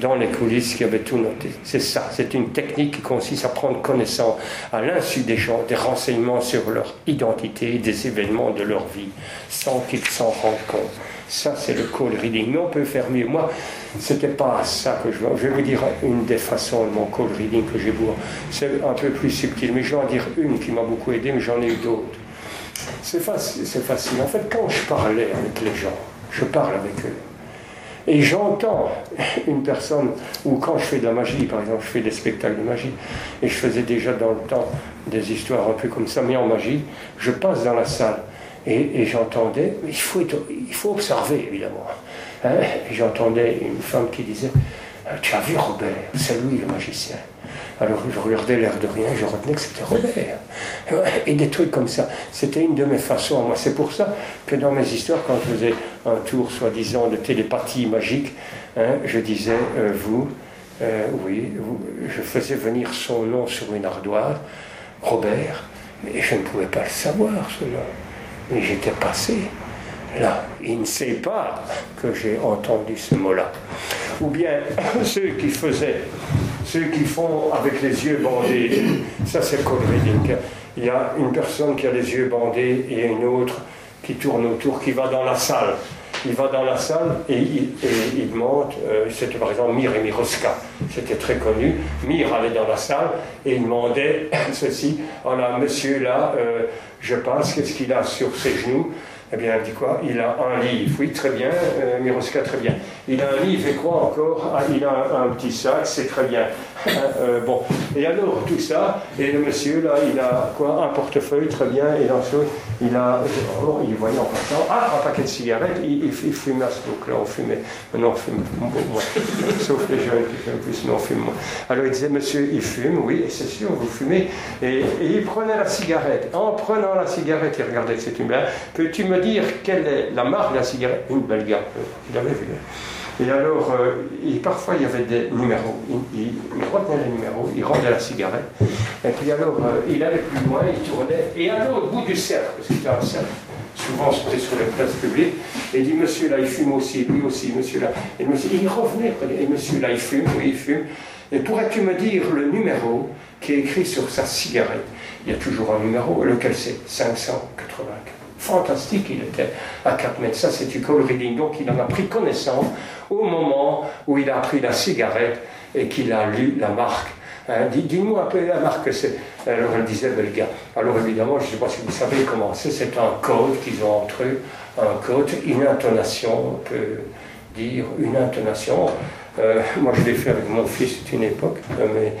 dans les coulisses qui avait tout noté. C'est ça, c'est une technique qui consiste à prendre connaissance à l'insu des gens des renseignements sur leur identité, des événements de leur vie, sans qu'ils s'en rendent compte. Ça, c'est le call reading. Mais on peut faire mieux. Moi, c'était pas ça que je veux. Je vais vous dire une des façons de mon call reading que j'ai beau. C'est un peu plus subtil, mais je vais en dire une qui m'a beaucoup aidé, mais j'en ai eu d'autres. C'est facile. En fait, quand je parlais avec les gens, je parle avec eux. Et j'entends une personne, ou quand je fais de la magie, par exemple, je fais des spectacles de magie, et je faisais déjà dans le temps des histoires un peu comme ça, mais en magie, je passe dans la salle et, j'entendais, il faut, il faut observer évidemment. Hein, j'entendais une femme qui disait, tu as vu Robert, c'est lui le magicien. Alors je regardais l'air de rien, je retenais que c'était Robert. Et des trucs comme ça. C'était une de mes façons. Moi, c'est pour ça que dans mes histoires, quand je faisais un tour soi-disant de télépathie magique, hein, je disais, euh, vous, euh, oui, je faisais venir son nom sur une ardoise, Robert, mais je ne pouvais pas le savoir, ce nom. Mais j'étais passé. Là, il ne sait pas que j'ai entendu ce mot-là. Ou bien ceux qui faisaient ceux qui font avec les yeux bandés, ça c'est reading. Il y a une personne qui a les yeux bandés et une autre qui tourne autour, qui va dans la salle. Il va dans la salle et il, demande, euh, c'était par exemple Mir et Miroska, c'était très connu. Mir allait dans la salle et il demandait ceci, voilà, monsieur là, euh, je pense, qu'est-ce qu'il a sur ses genoux? Eh bien, elle dit quoi? Il a un livre. Oui, très bien, euh, Miroska, très bien. Il a un livre et quoi encore? Ah, Il a un, petit sac, c'est très bien. Euh, bon, et alors tout ça, et le monsieur là, il a quoi? Un portefeuille, très bien, et ce, il a, oh, il voyait en passant, ah, un paquet de cigarettes, il, il, fumait à ce là on fumait. Maintenant, on fume moins. Sauf les jeunes qui fument plus, mais on fume moins. Alors il disait, monsieur, il fume, oui, c'est sûr, vous fumez. Et, il prenait la cigarette. En prenant la cigarette, il regardait une belle. Peux-tu me dire quelle est la marque de la cigarette Une belle gare. Il avait vu. Et alors, euh, parfois il y avait des numéros. Il, retenait les numéros, il rendait la cigarette. Et puis alors, euh, il allait plus loin, il tournait. Et alors, au bout du cercle, c'était un cercle, souvent c'était sur les places publiques, et il dit Monsieur là, il fume aussi, lui aussi, monsieur là. Et il revenait, et monsieur là, il fume, oui, il fume. Et pourrais-tu me dire le numéro qui est écrit sur sa cigarette? Il y a toujours un numéro. Lequel c'est? 584. Fantastique, il était à 4 mètres. Ça, c'est du call reading. Donc, il en a pris connaissance au moment où il a pris la cigarette et qu'il a lu la marque. Hein, dis-moi un peu la marque que c'est. Alors elle disait, ben, gars. Alors évidemment, je ne sais pas si vous savez comment c'est, c'est un code qu'ils ont entre eux, un code, une intonation, on peut dire une intonation. Euh, moi, je l'ai fait avec mon fils, c'est une époque, euh, mais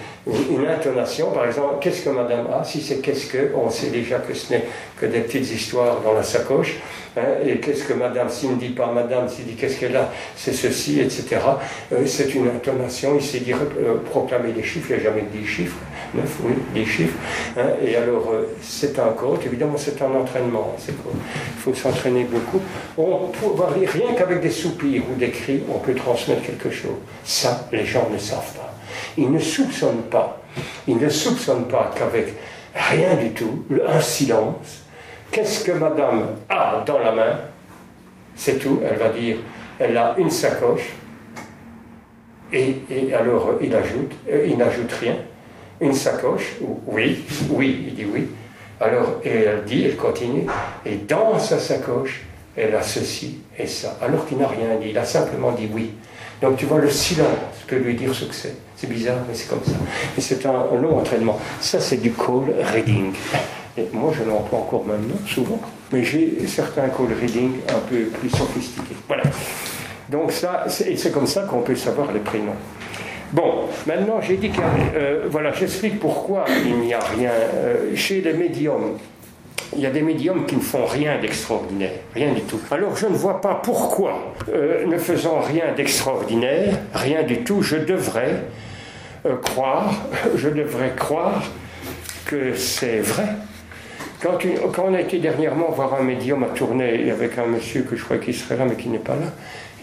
une, intonation, par exemple, qu'est-ce que madame a Si c'est qu'est-ce que, on sait déjà que ce n'est que des petites histoires dans la sacoche. Hein, et qu'est-ce que madame, s'il ne dit pas madame, s'il dit qu'est-ce qu'elle a, c'est ceci, etc. Euh, c'est une intonation, il sait dire, proclamer des chiffres, il n'a jamais dit chiffres, neuf, oui, des chiffres. Hein, et alors, c'est un code, évidemment, c'est un entraînement. Il faut s'entraîner beaucoup. On peut, rien qu'avec des soupirs ou des cris, on peut transmettre quelque chose. Ça, les gens ne savent pas. Ils ne soupçonnent pas. Ils ne soupçonnent pas qu'avec rien du tout, un silence, qu'est-ce que madame a dans la main? C'est tout. Elle va dire, elle a une sacoche. Et, alors, ajoute, euh, il n'ajoute rien. Une sacoche, oui, oui, il dit oui. Alors, et elle dit, elle continue, et dans sa sacoche, elle a ceci et ça, alors qu'il n'a rien dit, il a simplement dit oui. Donc tu vois, le silence peut lui dire ce que c'est. C'est bizarre, mais c'est comme ça. Et c'est un, long entraînement. Ça, c'est du call reading. Et moi, je l'emploie encore maintenant, souvent. Mais j'ai certains call reading un peu plus sophistiqués. Voilà. Donc ça, c'est comme ça qu'on peut savoir les prénoms. Bon, maintenant j'ai dit que, euh, voilà, j'explique pourquoi il n'y a rien euh, chez les médiums il y a des médiums qui ne font rien d'extraordinaire, rien du tout. Alors je ne vois pas pourquoi, euh, ne faisant rien d'extraordinaire, rien du tout, je devrais croire, je devrais croire que c'est vrai. Quand, on a été dernièrement voir un médium à tourner avec un monsieur que je crois qu'il serait là mais qui n'est pas là,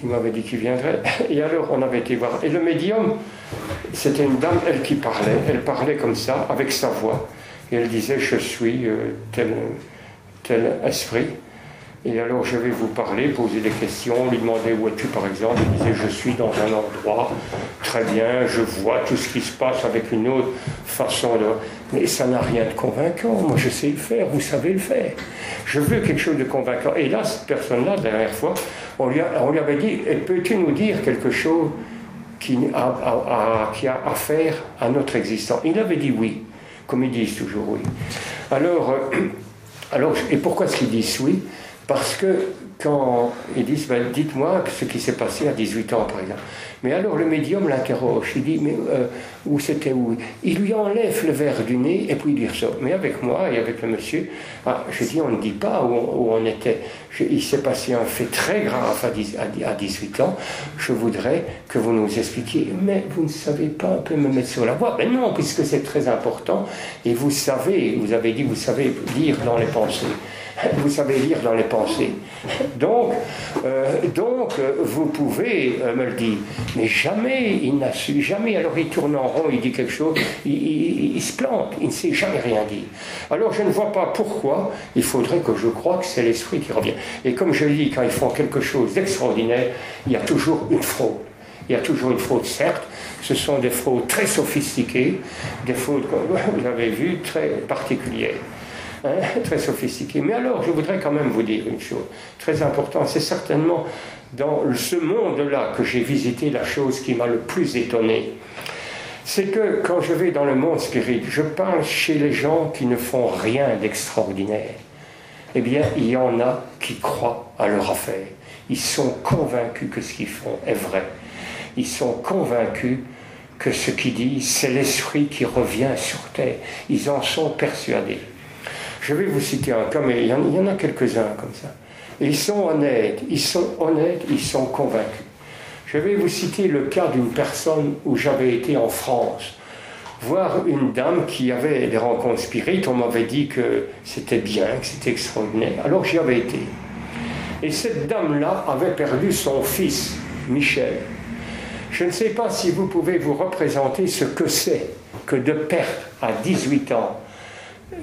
il m'avait dit qu'il viendrait. Et alors on avait été voir. Et le médium, c'était une dame, elle qui parlait, elle parlait comme ça, avec sa voix. Et elle disait, je suis euh, tel, tel esprit. Et alors je vais vous parler, poser des questions, lui demander où es-tu par exemple. Il disait je suis dans un endroit, très bien, je vois tout ce qui se passe avec une autre façon de... Mais ça n'a rien de convaincant, moi je sais le faire, vous savez le faire. Je veux quelque chose de convaincant. Et là, cette personne-là, la dernière fois, on lui, avait dit, peux-tu nous dire quelque chose qui a, qui a affaire à notre existence? Il avait dit oui comme ils disent toujours oui. Alors, euh, alors et pourquoi est-ce qu'ils disent oui? Parce que quand ils disent, ben, dites-moi ce qui s'est passé à 18 ans, par exemple. Mais alors le médium l'interroge, il dit, mais euh, où c'était où? Il lui enlève le verre du nez et puis il dit ça. Mais avec moi et avec le monsieur, ah, je dis, on ne dit pas où on, était. il s'est passé un fait très grave à, 18 ans. Je voudrais que vous nous expliquiez. Mais vous ne savez pas un peu me mettre sur la voie Ben non, puisque c'est très important. Et vous savez, vous avez dit, vous savez lire dans les pensées vous savez lire dans les pensées. Donc, euh, donc vous pouvez euh, me le dire. Mais jamais, il n'a su, jamais. Alors il tourne en rond, il dit quelque chose, il, se plante, il ne sait jamais rien dire. Alors je ne vois pas pourquoi il faudrait que je croie que c'est l'esprit qui revient. Et comme je dis, quand ils font quelque chose d'extraordinaire, il y a toujours une fraude. Il y a toujours une fraude, certes. Ce sont des fraudes très sophistiquées, des fraudes, comme vous avez vu, très particulières. Très sophistiqué. Mais alors, je voudrais quand même vous dire une chose très importante. C'est certainement dans ce monde-là que j'ai visité la chose qui m'a le plus étonné. C'est que quand je vais dans le monde spirituel, je parle chez les gens qui ne font rien d'extraordinaire. Eh bien, il y en a qui croient à leur affaire. Ils sont convaincus que ce qu'ils font est vrai. Ils sont convaincus que ce qu'ils disent, c'est l'esprit qui revient sur terre. Ils en sont persuadés. Je vais vous citer un cas, mais il y en, a quelques-uns comme ça. ils sont honnêtes, ils sont honnêtes, ils sont convaincus. Je vais vous citer le cas d'une personne où j'avais été en France, voir une dame qui avait des rencontres spirites. On m'avait dit que c'était bien, que c'était extraordinaire. Alors j'y avais été. Et cette dame-là avait perdu son fils, Michel. Je ne sais pas si vous pouvez vous représenter ce que c'est que de perdre à 18 ans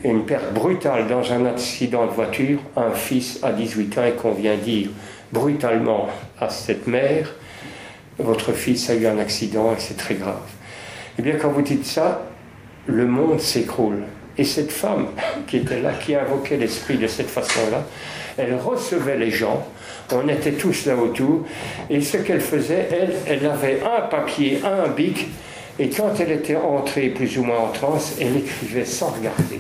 une perte brutale dans un accident de voiture, un fils à 18 ans et qu'on vient dire brutalement à cette mère, votre fils a eu un accident et c'est très grave. Eh bien, quand vous dites ça, le monde s'écroule. Et Et cette femme qui était là, qui invoquait l'esprit de cette façon-là, elle recevait les gens, on était tous là autour, et ce qu'elle faisait, elle, elle avait un papier, un bic, et quand elle était entrée plus ou moins en transe, elle écrivait sans regarder.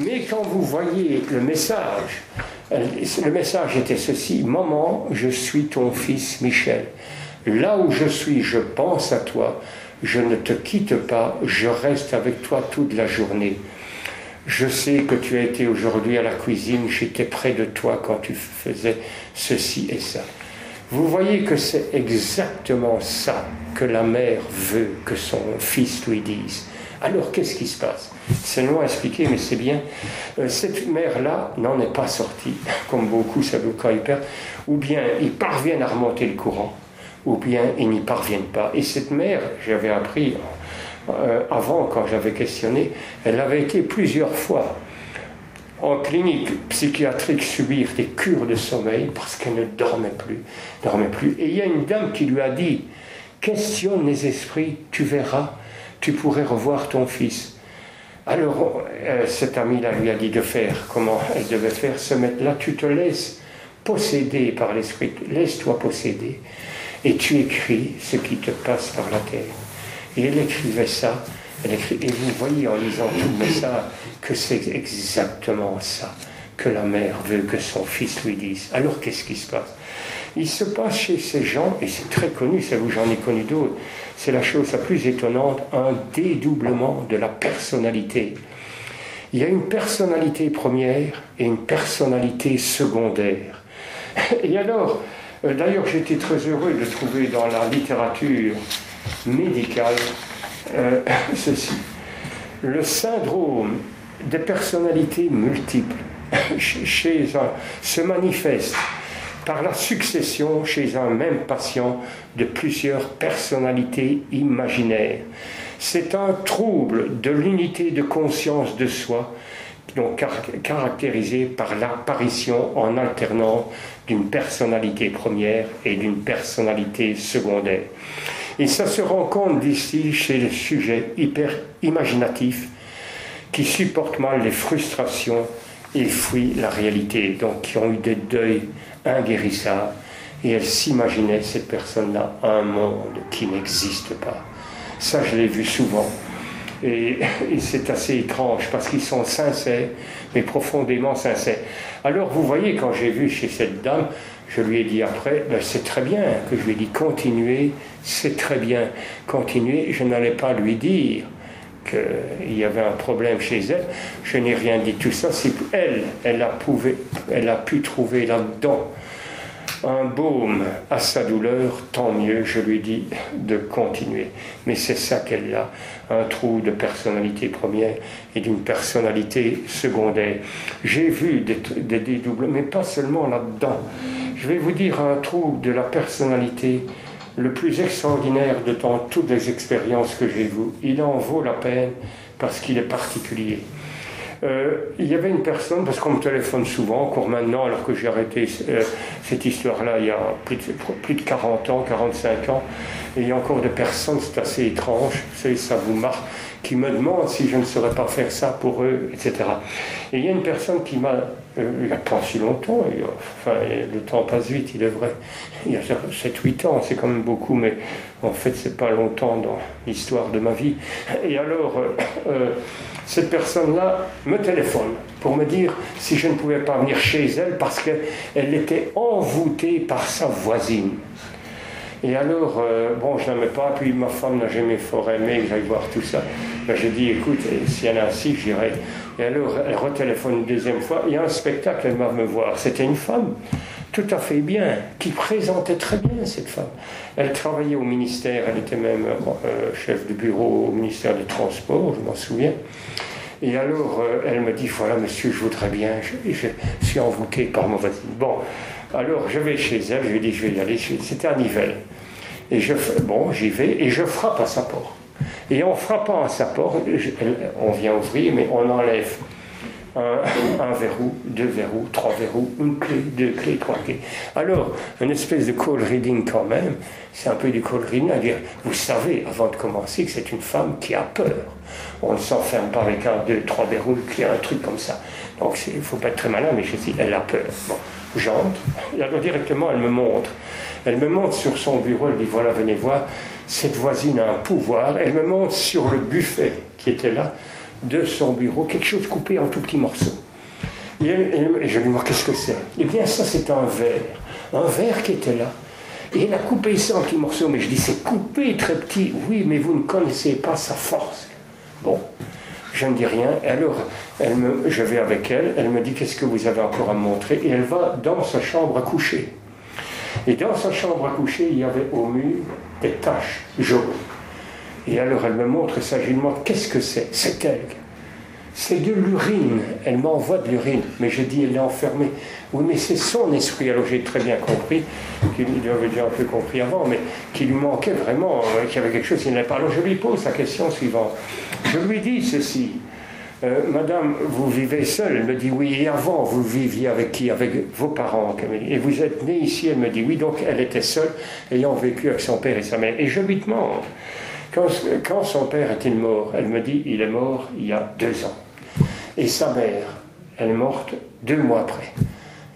Mais quand vous voyez le message, le message était ceci, Maman, je suis ton fils Michel. Là où je suis, je pense à toi, je ne te quitte pas, je reste avec toi toute la journée. Je sais que tu as été aujourd'hui à la cuisine, j'étais près de toi quand tu faisais ceci et ça. Vous voyez que c'est exactement ça que la mère veut que son fils lui dise. Alors qu'est-ce qui se passe? C'est long à expliquer, mais c'est bien. Euh, cette mère-là n'en est pas sortie, comme beaucoup savent quand ils perdent, ou bien ils parviennent à remonter le courant, ou bien ils n'y parviennent pas. Et cette mère, j'avais appris euh, avant, quand j'avais questionné, elle avait été plusieurs fois en clinique psychiatrique subir des cures de sommeil parce qu'elle ne dormait plus, dormait plus. Et il y a une dame qui lui a dit questionne les esprits, tu verras, tu pourrais revoir ton fils. Alors euh, cet ami-là lui a dit de faire comment elle devait faire, se mettre là, tu te laisses posséder par l'esprit, laisse-toi posséder, et tu écris ce qui te passe par la tête. Et elle écrivait ça, elle et vous voyez en lisant tout message que c'est exactement ça que la mère veut que son fils lui dise. Alors qu'est-ce qui se passe? Il se passe chez ces gens, et c'est très connu, ça vous j'en ai connu d'autres, c'est la chose la plus étonnante, un dédoublement de la personnalité. Il y a une personnalité première et une personnalité secondaire. Et alors, euh, d'ailleurs j'étais très heureux de trouver dans la littérature médicale euh, ceci. Le syndrome des personnalités multiples chez un, se manifeste par la succession chez un même patient de plusieurs personnalités imaginaires. C'est un trouble de l'unité de conscience de soi, caractérisé par l'apparition en alternance d'une personnalité première et d'une personnalité secondaire. Et ça se rencontre d'ici chez les sujets hyper imaginatifs qui supportent mal les frustrations et fuient la réalité, donc qui ont eu des deuils inguérissable. Et elle s'imaginait, cette personne-là, un monde qui n'existe pas. Ça, je l'ai vu souvent. Et, c'est assez étrange parce qu'ils sont sincères, mais profondément sincères. Alors, vous voyez, quand j'ai vu chez cette dame, je lui ai dit après, ben, c'est très bien, que je lui ai dit continuez, c'est très bien, continuez. Je n'allais pas lui dire qu'il y avait un problème chez elle. Je n'ai rien dit tout ça. C'est elle, elle a, elle a pu trouver là-dedans un baume à sa douleur, tant mieux, je lui dis de continuer. Mais c'est ça qu'elle a, un trou de personnalité première et d'une personnalité secondaire. J'ai vu des, des dédoublements, mais pas seulement là-dedans. Je vais vous dire un trou de la personnalité le plus extraordinaire de toutes les expériences que j'ai vues. Il en vaut la peine parce qu'il est particulier. Euh, il y avait une personne, parce qu'on me téléphone souvent, encore maintenant, alors que j'ai arrêté euh, cette histoire-là il y a plus de, plus de, 40 ans, 45 ans, et il y a encore des personnes, c'est assez étrange, ça vous marque, qui me demandent si je ne saurais pas faire ça pour eux, etc. Et il y a une personne qui m'a, il n'y a pas si longtemps, enfin le temps passe vite, il est vrai, il y a 7-8 ans, c'est quand même beaucoup, mais en fait c'est pas longtemps dans l'histoire de ma vie. Et alors, euh, euh, cette personne-là me téléphone pour me dire si je ne pouvais pas venir chez elle parce qu'elle était envoûtée par sa voisine. Et alors, euh, bon, je n'aimais pas, puis ma femme n'a jamais fort aimé que j'aille voir tout ça. Ben, j'ai dit, écoute, si elle ainsi, j'irai. Et alors, elle retéléphone une deuxième fois, il y a un spectacle, elle va me voir. C'était une femme tout à fait bien, qui présentait très bien cette femme. Elle travaillait au ministère, elle était même euh, chef de bureau au ministère des Transports, je m'en souviens. Et alors, euh, elle me dit, voilà, monsieur, je voudrais bien, je, suis envoûté par mon voisine. Bon, alors je vais chez elle, je lui dis, je vais y aller, c'était à Nivelles. Et je, bon, j'y vais et je frappe à sa porte. Et en frappant à sa porte, on vient ouvrir, mais on enlève un, verrou, deux verrous, trois verrous, une clé, deux clés, trois clés. Alors, une espèce de call reading quand même, c'est un peu du call reading à dire, vous savez, avant de commencer, que c'est une femme qui a peur. On ne s'enferme pas avec un, deux, trois verrous, qui a un truc comme ça. Donc, il ne faut pas être très malin, mais je dis, elle a peur. Bon, j'entre, alors directement, elle me montre. Elle me montre sur son bureau, elle dit, voilà, venez voir, cette voisine a un pouvoir. Elle me montre sur le buffet qui était là, de son bureau, quelque chose coupé en tout petits morceaux. Et, je lui demande qu'est-ce que c'est? Eh bien, ça, c'est un verre. Un verre qui était là. Et elle a coupé ça en petits morceaux. Mais je dis, c'est coupé très petit. Oui, mais vous ne connaissez pas sa force. Bon, je ne dis rien. Alors, je vais avec elle. Elle me dit, qu'est-ce que vous avez encore à me montrer? Et elle va dans sa chambre à coucher. Et dans sa chambre à coucher, il y avait au mur des taches jaunes. Et alors elle me montre ça, qu'est-ce que c'est? C'est elle. C'est de l'urine. Elle m'envoie de l'urine. Mais je dis, elle est enfermée. Oui, mais c'est son esprit. Alors j'ai très bien compris, qu'il avait déjà un peu compris avant, mais qu'il lui manquait vraiment, euh, qu'il y avait quelque chose qui n'allait pas. Alors je lui pose la question suivante. Je lui dis ceci. Euh, Madame, vous vivez seule Elle me dit oui. Et avant, vous viviez avec qui? Avec vos parents. Et vous êtes née ici Elle me dit oui. Donc elle était seule, ayant vécu avec son père et sa mère. Et je lui demande quand, son père est-il mort? Elle me dit, il est mort il y a deux ans. Et sa mère, elle est morte deux mois après.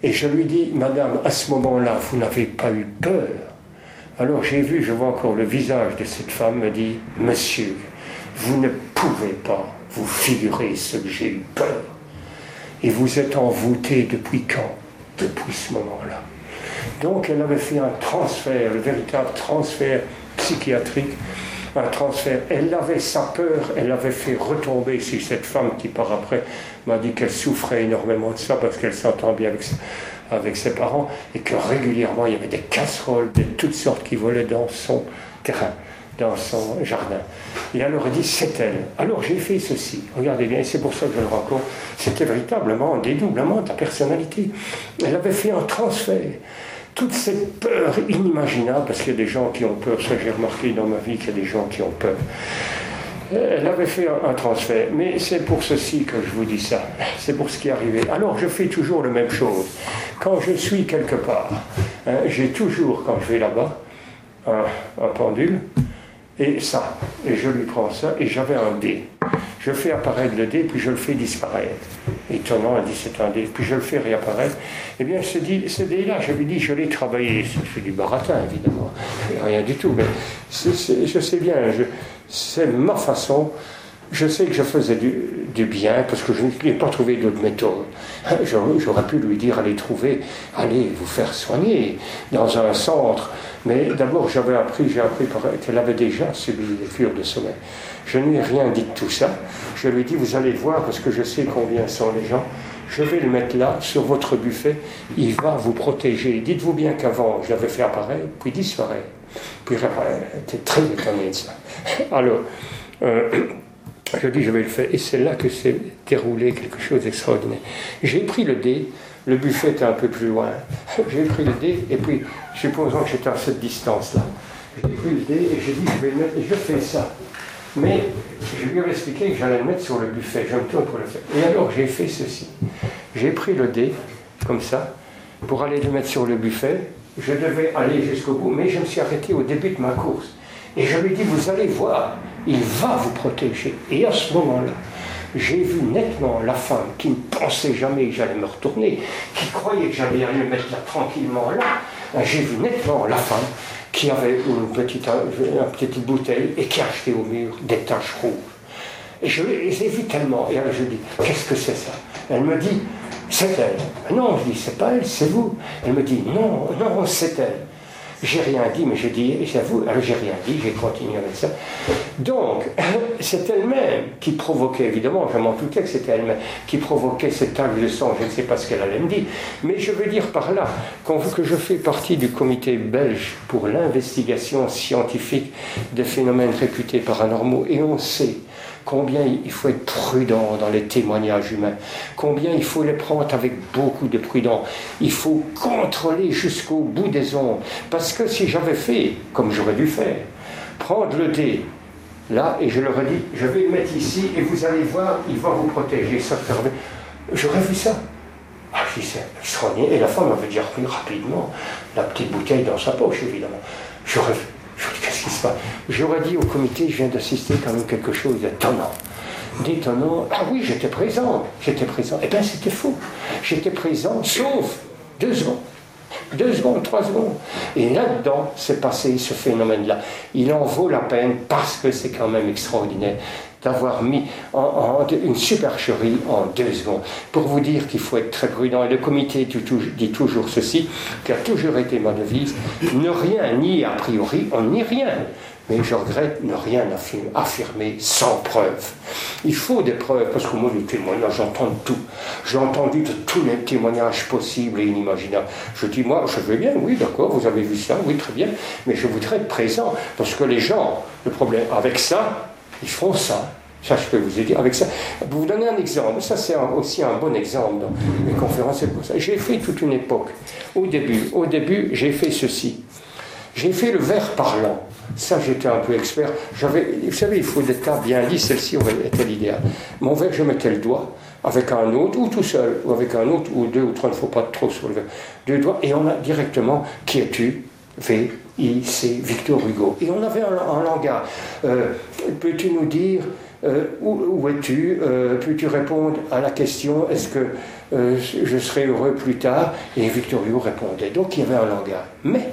Et je lui dis, Madame, à ce moment-là, vous n'avez pas eu peur Alors j'ai vu, je vois encore le visage de cette femme me dit, Monsieur, vous ne pouvez pas vous figurer ce que j'ai eu peur. Et vous êtes envoûté depuis quand? Depuis ce moment-là. Donc elle avait fait un transfert, le véritable transfert psychiatrique un transfert. Elle avait sa peur, elle avait fait retomber si cette femme qui par après m'a dit qu'elle souffrait énormément de ça parce qu'elle s'entend bien avec, avec ses parents et que régulièrement il y avait des casseroles de toutes sortes qui volaient dans son terrain dans son jardin. Et alors elle dit, c'est elle. Alors j'ai fait ceci. Regardez bien, c'est pour ça que je le raconte. C'était véritablement un dédoublement de la personnalité. Elle avait fait un transfert toute cette peur inimaginable, parce qu'il y a des gens qui ont peur, ça j'ai remarqué dans ma vie qu'il y a des gens qui ont peur. Elle avait fait un, transfert, mais c'est pour ceci que je vous dis ça, c'est pour ce qui est arrivé. Alors je fais toujours la même chose. Quand je suis quelque part, hein, j'ai toujours, quand je vais là-bas, un pendule, et ça, et je lui prends ça, et j'avais un dé. Je fais apparaître le dé, puis je le fais disparaître. Étonnant, elle dit c'est un dé, puis je le fais réapparaître. Eh bien, ce, dé-là, je lui dis, je l'ai travaillé. C'est du baratin, évidemment. Rien du tout, mais je sais bien, c'est ma façon. Je sais que je faisais du, bien parce que je n'ai pas trouvé d'autre méthode. J'aurais pu lui dire allez trouver, allez vous faire soigner dans un centre. Mais d'abord, j'avais appris, j'ai appris qu'elle avait déjà subi des cures de sommeil. Je ne lui ai rien dit de tout ça. Je lui ai dit, vous allez voir, parce que je sais combien sont les gens, je vais le mettre là, sur votre buffet, il va vous protéger. Dites-vous bien qu'avant, je l'avais fait apparaître, puis disparaître. Puis elle était très étonnée de ça. Alors, euh, je dis, je vais le faire. Et c'est là que s'est déroulé quelque chose d'extraordinaire. J'ai pris le dé, le buffet était un peu plus loin. J'ai pris le dé, et puis, supposons que j'étais à cette distance-là. J'ai pris le dé, et j'ai dit, je vais le mettre, et je fais ça. Mais je lui ai expliqué que j'allais le mettre sur le buffet. Je me tourne pour le faire. Et alors j'ai fait ceci. J'ai pris le dé, comme ça, pour aller le mettre sur le buffet. Je devais aller jusqu'au bout, mais je me suis arrêté au début de ma course. Et je lui ai dit, vous allez voir, il va vous protéger. Et à ce moment-là, j'ai vu nettement la femme qui ne pensait jamais que j'allais me retourner, qui croyait que j'allais aller le mettre là tranquillement là. J'ai vu nettement la femme qui avait une petite, petite bouteille et qui a acheté au mur des taches rouges. Et je les ai vues tellement. Et alors je dis, qu'est-ce que c'est ça? Elle me dit, c'est elle. Non, je dis, c'est pas elle, c'est vous. Elle me dit, non, non, c'est elle. J'ai rien dit, mais j'ai dit, j'avoue, alors j'ai rien dit, j'ai continué avec ça. Donc, c'est elle-même qui provoquait, évidemment, je m'en doutais que c'était elle-même, qui provoquait cette tache de sang, je ne sais pas ce qu'elle allait me dire, mais je veux dire par là, que je fais partie du comité belge pour l'investigation scientifique des phénomènes réputés paranormaux, et on sait combien il faut être prudent dans les témoignages humains, combien il faut les prendre avec beaucoup de prudence. Il faut contrôler jusqu'au bout des ondes. Parce que si j'avais fait, comme j'aurais dû faire, prendre le dé, là, et je leur ai dit, je vais le mettre ici, et vous allez voir, il va vous protéger. J'aurais vu ça. Ah, je c'est extraordinaire. Et la femme avait déjà repris rapidement la petite bouteille dans sa poche, évidemment. J'aurais vu. Qu'est-ce qui se passe? J'aurais dit au comité, je viens d'assister quand même quelque chose d'étonnant. D'étonnant. Ah oui, j'étais présent. J'étais présent. Eh bien, c'était faux. J'étais présent, sauf deux secondes. Deux secondes, trois secondes. Et là-dedans, c'est passé ce phénomène-là. Il en vaut la peine parce que c'est quand même extraordinaire d'avoir mis en, une supercherie en deux secondes. Pour vous dire qu'il faut être très prudent, et le comité dit toujours ceci, qui a toujours été ma devise, ne rien ni a priori, on nie rien. Mais je regrette ne rien affirmer sans preuve. Il faut des preuves, parce que moi, les témoignages, j'entends tout. J'ai entendu de tous les témoignages possibles et inimaginables. Je dis, moi, je veux bien, oui, d'accord, vous avez vu ça, oui, très bien, mais je voudrais être présent, parce que les gens, le problème avec ça, ils font ça. Ça, je peux vous aider avec ça. Pour vous donner un exemple, ça c'est aussi un bon exemple dans les conférences pour ça. J'ai fait toute une époque. Au début, au début, j'ai fait ceci. J'ai fait le verre parlant. Ça, j'étais un peu expert. Vous savez, il faut des tas bien lisses. Celle-ci était l'idéal. Mon verre, je mettais le doigt avec un autre, ou tout seul, ou avec un autre, ou deux ou trois, il ne faut pas trop sur le verre. Deux doigts, et on a directement qui es-tu? V, I, C, Victor Hugo. Et on avait un, langage. Euh, peux-tu nous dire euh, où, es-tu euh, Peux-tu répondre à la question est-ce que je serai heureux plus tard? Et Victor Hugo répondait. Donc il y avait un langage. Mais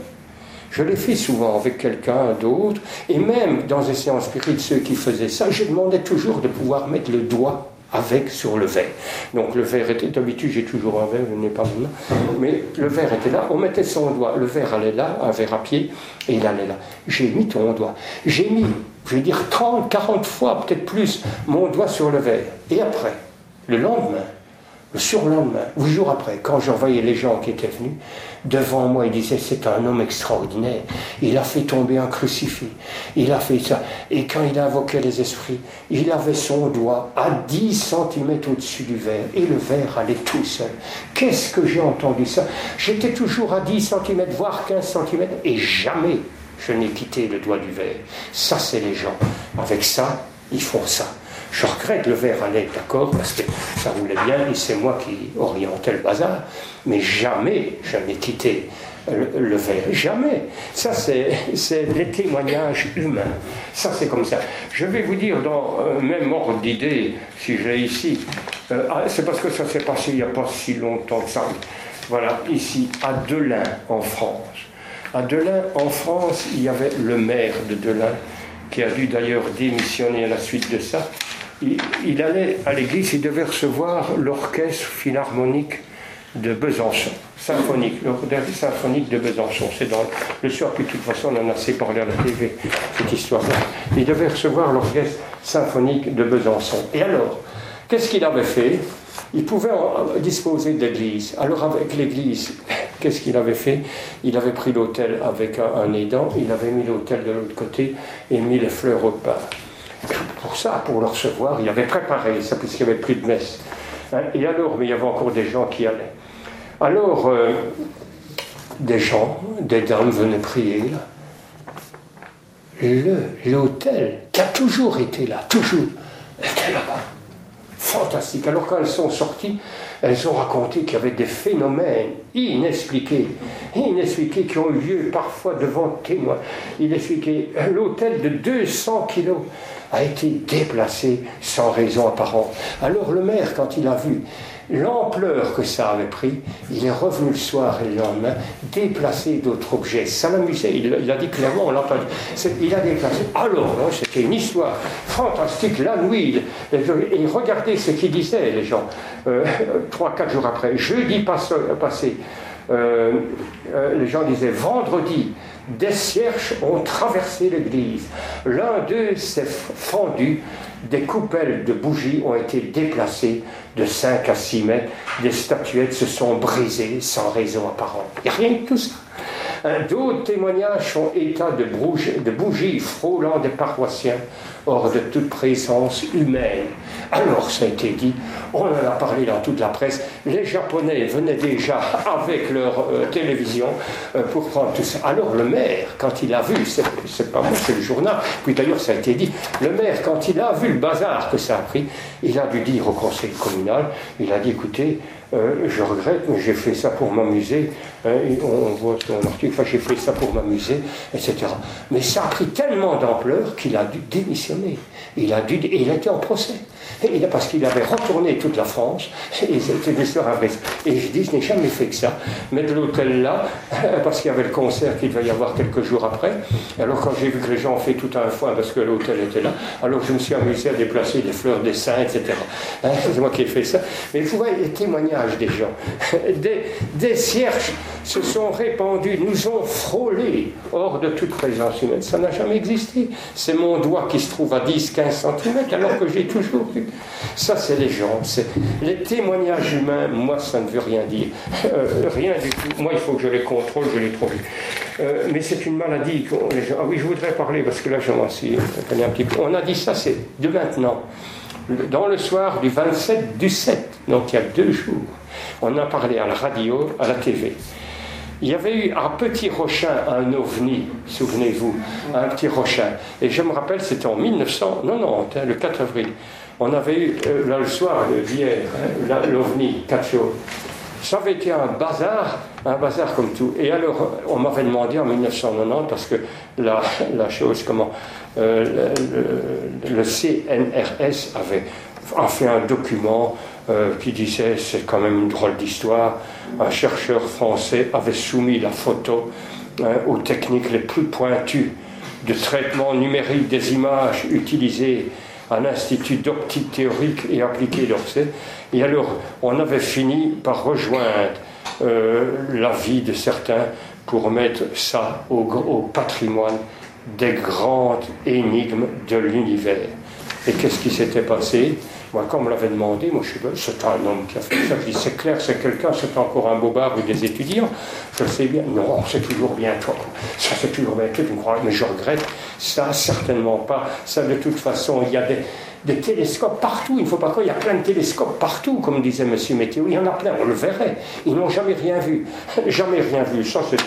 je l'ai fait souvent avec quelqu'un d'autre, et même dans les séances spirites, ceux qui faisaient ça, je demandais toujours de pouvoir mettre le doigt avec sur le verre. Donc le verre était, d'habitude j'ai toujours un verre, je n'ai pas maintenant, mais le verre était là, on mettait son doigt, le verre allait là, un verre à pied, et il allait là. J'ai mis ton doigt. J'ai mis, je vais dire 30, 40 fois, peut-être plus, mon doigt sur le verre. Et après, le lendemain, le surlendemain, ou jours après, quand je voyais les gens qui étaient venus, devant moi, ils disaient c'est un homme extraordinaire. Il a fait tomber un crucifix. Il a fait ça. Et quand il invoquait les esprits, il avait son doigt à 10 cm au-dessus du verre. Et le verre allait tout seul. Qu'est-ce que j'ai entendu ça? J'étais toujours à 10 cm, voire 15 cm, et jamais je n'ai quitté le doigt du verre. Ça, c'est les gens. Avec ça, ils font ça. Je regrette le verre allait, d'accord, parce que ça voulait bien et c'est moi qui orientais le bazar, mais jamais je n'ai quitté le, verre, jamais. Ça, c'est les témoignages humains. Ça, c'est comme ça. Je vais vous dire, dans le même ordre d'idée, si j'ai ici, euh, ah, c'est parce que ça s'est passé il n'y a pas si longtemps que ça. Voilà, ici, à Delin, en France. À Delin, en France, il y avait le maire de Delin, qui a dû d'ailleurs démissionner à la suite de ça, il, allait à l'église, il devait recevoir l'orchestre philharmonique de Besançon, symphonique, l'orchestre symphonique de Besançon. C'est dans le soir, puis de toute façon, on en a assez parlé à la TV, cette histoire-là. Il devait recevoir l'orchestre symphonique de Besançon. Et alors, qu'est-ce qu'il avait fait? Il pouvait disposer d'église. Alors, avec l'église, qu'est-ce qu'il avait fait? Il avait pris l'hôtel avec un, aidant, il avait mis l'hôtel de l'autre côté et mis les fleurs au pain pour ça, pour le recevoir. Il avait préparé ça, puisqu'il n'y avait plus de messe. Hein, et alors, mais il y avait encore des gens qui allaient. Alors, euh, des gens, des dames venaient prier là. L'hôtel, qui a toujours été là, toujours, était là-bas. Fantastique. Alors, quand elles sont sorties, elles ont raconté qu'il y avait des phénomènes inexpliqués, inexpliqués qui ont eu lieu parfois devant témoins. Inexpliqués. L'hôtel de 200 kilos a été déplacé sans raison apparente. Alors le maire, quand il a vu l'ampleur que ça avait pris, il est revenu le soir et le lendemain déplacer d'autres objets. Ça l'amusait, il, a dit clairement, on l'a Il a déplacé. Alors, hein, c'était une histoire fantastique, la nuit. Et regardez ce qu'ils disaient, les gens, euh, trois, quatre jours après. Jeudi passé, passé euh, euh, les gens disaient vendredi, des cierges ont traversé l'église. L'un d'eux s'est fendu, des coupelles de bougies ont été déplacées de 5 à 6 mètres, des statuettes se sont brisées sans raison apparente. Et rien de tout ça. D'autres témoignages font état de bougies, frôlant des paroissiens hors de toute présence humaine. Alors ça a été dit, on en a parlé dans toute la presse, les Japonais venaient déjà avec leur euh, télévision euh, pour prendre tout ça. Alors le maire, quand il a vu, c'est pas moi, c'est le journal, puis d'ailleurs ça a été dit, le maire, quand il a vu le bazar que ça a pris, il a dû dire au conseil communal, il a dit écoutez, euh, je regrette, mais j'ai fait ça pour m'amuser. Hein, on voit son article, j'ai fait ça pour m'amuser, etc. Mais ça a pris tellement d'ampleur qu'il a dû démissionner. Il a dû, il était en procès. Et parce qu'il avait retourné toute la France, et c'était histoire après. Et je dis, je n'ai jamais fait que ça. Mettre l'hôtel là, parce qu'il y avait le concert qu'il devait y avoir quelques jours après. Alors quand j'ai vu que les gens ont fait tout un foin parce que l'hôtel était là, alors je me suis amusé à déplacer des fleurs des saints, etc. Hein, c'est moi qui ai fait ça. Mais vous voyez les témoignages des gens. Des, des cierges se sont répandus, nous ont frôlés hors de toute présence humaine. Ça n'a jamais existé. C'est mon doigt qui se trouve à 10-15 cm alors que j'ai toujours Ça, c'est les gens. Les témoignages humains, moi, ça ne veut rien dire. Euh, rien du tout. Moi, il faut que je les contrôle, je les trouve. Euh, mais c'est une maladie. Ah oui, je voudrais parler parce que là, je m'en suis un petit peu. On a dit ça, c'est de maintenant. Dans le soir du 27 du 7, donc il y a deux jours, on a parlé à la radio, à la TV. Il y avait eu à Petit Rochin un ovni, souvenez-vous, un petit Rochin. Et je me rappelle, c'était en 1990, hein, le 4 avril. On avait eu, euh, là le soir d'hier, hein, l'ovni, quatre jours. Ça avait été un bazar, un bazar comme tout. Et alors, on m'avait demandé en 1990, parce que la, chose, comment, euh, le, CNRS avait fait un document euh, qui disait c'est quand même une drôle d'histoire. Un chercheur français avait soumis la photo hein, aux techniques les plus pointues de traitement numérique des images utilisées à l'Institut d'optique théorique et appliquée d'Orsay. Et alors, on avait fini par rejoindre euh, l'avis de certains pour mettre ça au, au patrimoine des grandes énigmes de l'univers. Et qu'est-ce qui s'était passé? Moi, quand on me l'avait demandé, moi, je suis c'est un homme qui a fait ça. Je dis, c'est clair, c'est quelqu'un, c'est encore un bobard ou des étudiants. Je sais bien. Non, c'est toujours bien toi. Ça, c'est toujours bien tu me crois. Mais je regrette. Ça, certainement pas. Ça, de toute façon, il y a des des télescopes partout. Il ne faut pas croire, il y a plein de télescopes partout, comme disait M. Météo. Il y en a plein, on le verrait. Ils n'ont jamais rien vu. Jamais rien vu. Ça, c'est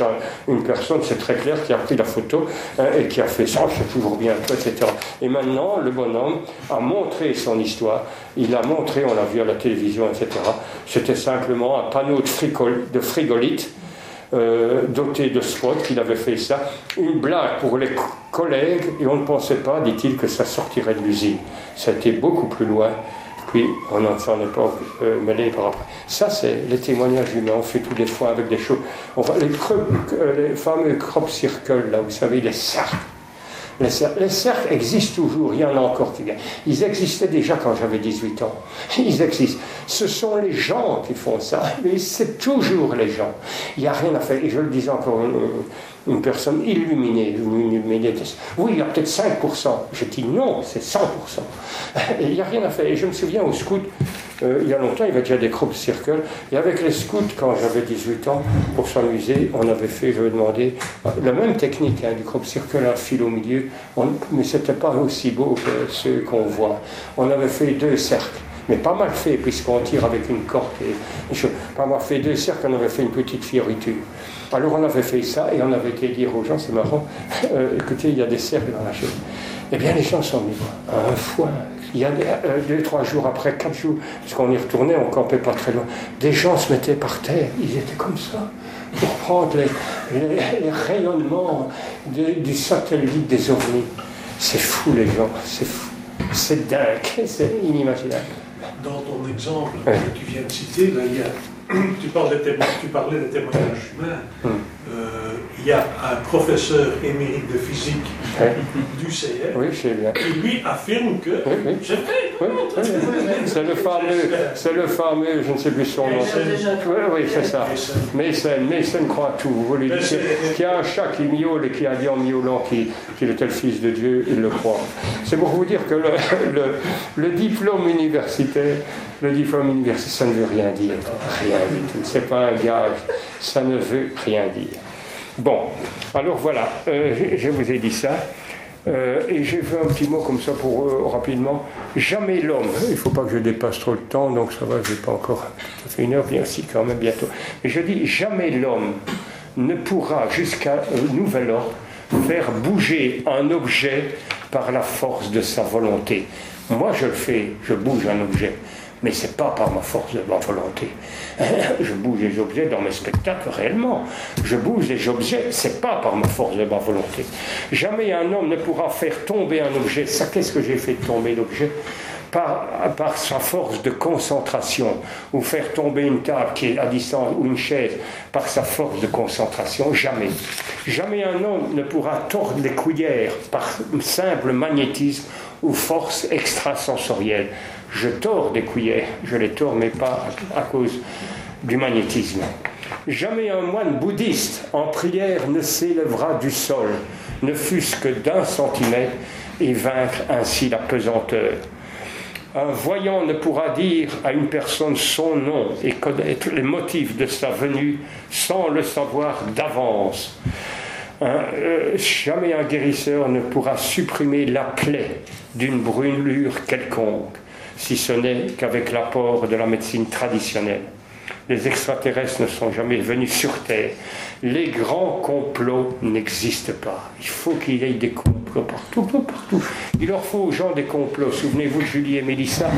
une personne, c'est très clair, qui a pris la photo hein, et qui a fait ça, c'est toujours bien, etc. Et maintenant, le bonhomme a montré son histoire. Il a montré, on l'a vu à la télévision, etc. C'était simplement un panneau de, de frigolite euh, doté de spot qu'il avait fait ça. Une blague pour les collègues, et on ne pensait pas, dit-il, que ça sortirait de l'usine. Ça a été beaucoup plus loin. Puis on s'en est pas euh, mêlé par après. Ça, c'est les témoignages humains. On fait tous les fois avec des choses. Euh, les fameux crop circles, là, vous savez, les les cercles, existent toujours, il y en a encore qui viennent. Ils existaient déjà quand j'avais 18 ans. Ils existent. Ce sont les gens qui font ça, c'est toujours les gens. Il n'y a rien à faire. Et je le disais encore une personne illuminée, illuminée. Oui, il y a peut-être 5%. Je dis non, c'est 100%. Et il n'y a rien à faire. Et je me souviens au scout, euh, il y a longtemps, il y avait déjà des crop circles. Et avec les scouts, quand j'avais 18 ans, pour s'amuser, on avait fait, je vais demander, la même technique hein, du crop circle, un fil au milieu, mais ce n'était pas aussi beau que ceux qu'on voit. On avait fait deux cercles mais pas mal fait, puisqu'on tire avec une corde. Et, je, pas mal fait deux cercles, on avait fait une petite fioriture. Alors on avait fait ça et on avait été dire aux gens, c'est marrant, euh, écoutez, il y a des cercles dans la chaise. Eh bien, les gens sont venus un foin. Il y a euh, deux, trois jours après, quatre jours, parce qu'on y retournait, on campait pas très loin, des gens se mettaient par terre, ils étaient comme ça, pour prendre les, rayonnements du satellite des ovnis. C'est fou, les gens, c'est fou. C'est dingue, c'est inimaginable. Dans ton exemple que tu viens de citer, là, il y a tu, parles de tu parlais des témoignages humains. Hum. Euh, il y a un professeur émérite de physique du CR qui lui affirme que oui, j'ai C'est le fameux, c'est le fameux, je ne sais plus son nom. Oui, oui, c'est ça. Mason, Mason croit tout. Vous voulez dire qu'il y a un chat qui miaule et qui a dit en miaulant qu'il était le fils de Dieu, il le croit. C'est pour vous dire que le, le, le diplôme universitaire le diplôme universitaire, ça ne veut rien dire. Rien du tout. C'est pas un gage. Ça ne veut rien dire. Bon, alors voilà, euh, je vous ai dit ça. Euh, et j'ai fait un petit mot comme ça pour euh, rapidement. Jamais l'homme, il ne faut pas que je dépasse trop le temps, donc ça va, je n'ai pas encore ça fait une heure, bien si quand même bientôt. Mais je dis, jamais l'homme ne pourra jusqu'à nouvel ordre faire bouger un objet par la force de sa volonté. Moi je le fais, je bouge un objet mais ce n'est pas par ma force de ma volonté. Je bouge les objets dans mes spectacles réellement. Je bouge les objets, c'est pas par ma force de ma volonté. Jamais un homme ne pourra faire tomber un objet. Ça, qu'est-ce que j'ai fait tomber l'objet? Par, par, sa force de concentration, ou faire tomber une table qui est à distance, ou une chaise, par sa force de concentration, jamais. Jamais un homme ne pourra tordre les cuillères par simple magnétisme ou force extrasensorielle je tords des cuillères, je les tords, mais pas à cause du magnétisme. Jamais un moine bouddhiste en prière ne s'élèvera du sol, ne fût-ce que d'un centimètre, et vaincre ainsi la pesanteur. Un voyant ne pourra dire à une personne son nom et connaître les motifs de sa venue sans le savoir d'avance. Euh, jamais un guérisseur ne pourra supprimer la plaie d'une brûlure quelconque si ce n'est qu'avec l'apport de la médecine traditionnelle. Les extraterrestres ne sont jamais venus sur Terre. Les grands complots n'existent pas. Il faut qu'il y ait des complots partout, partout. Il leur faut aux gens des complots. Souvenez-vous de Julie et Mélissa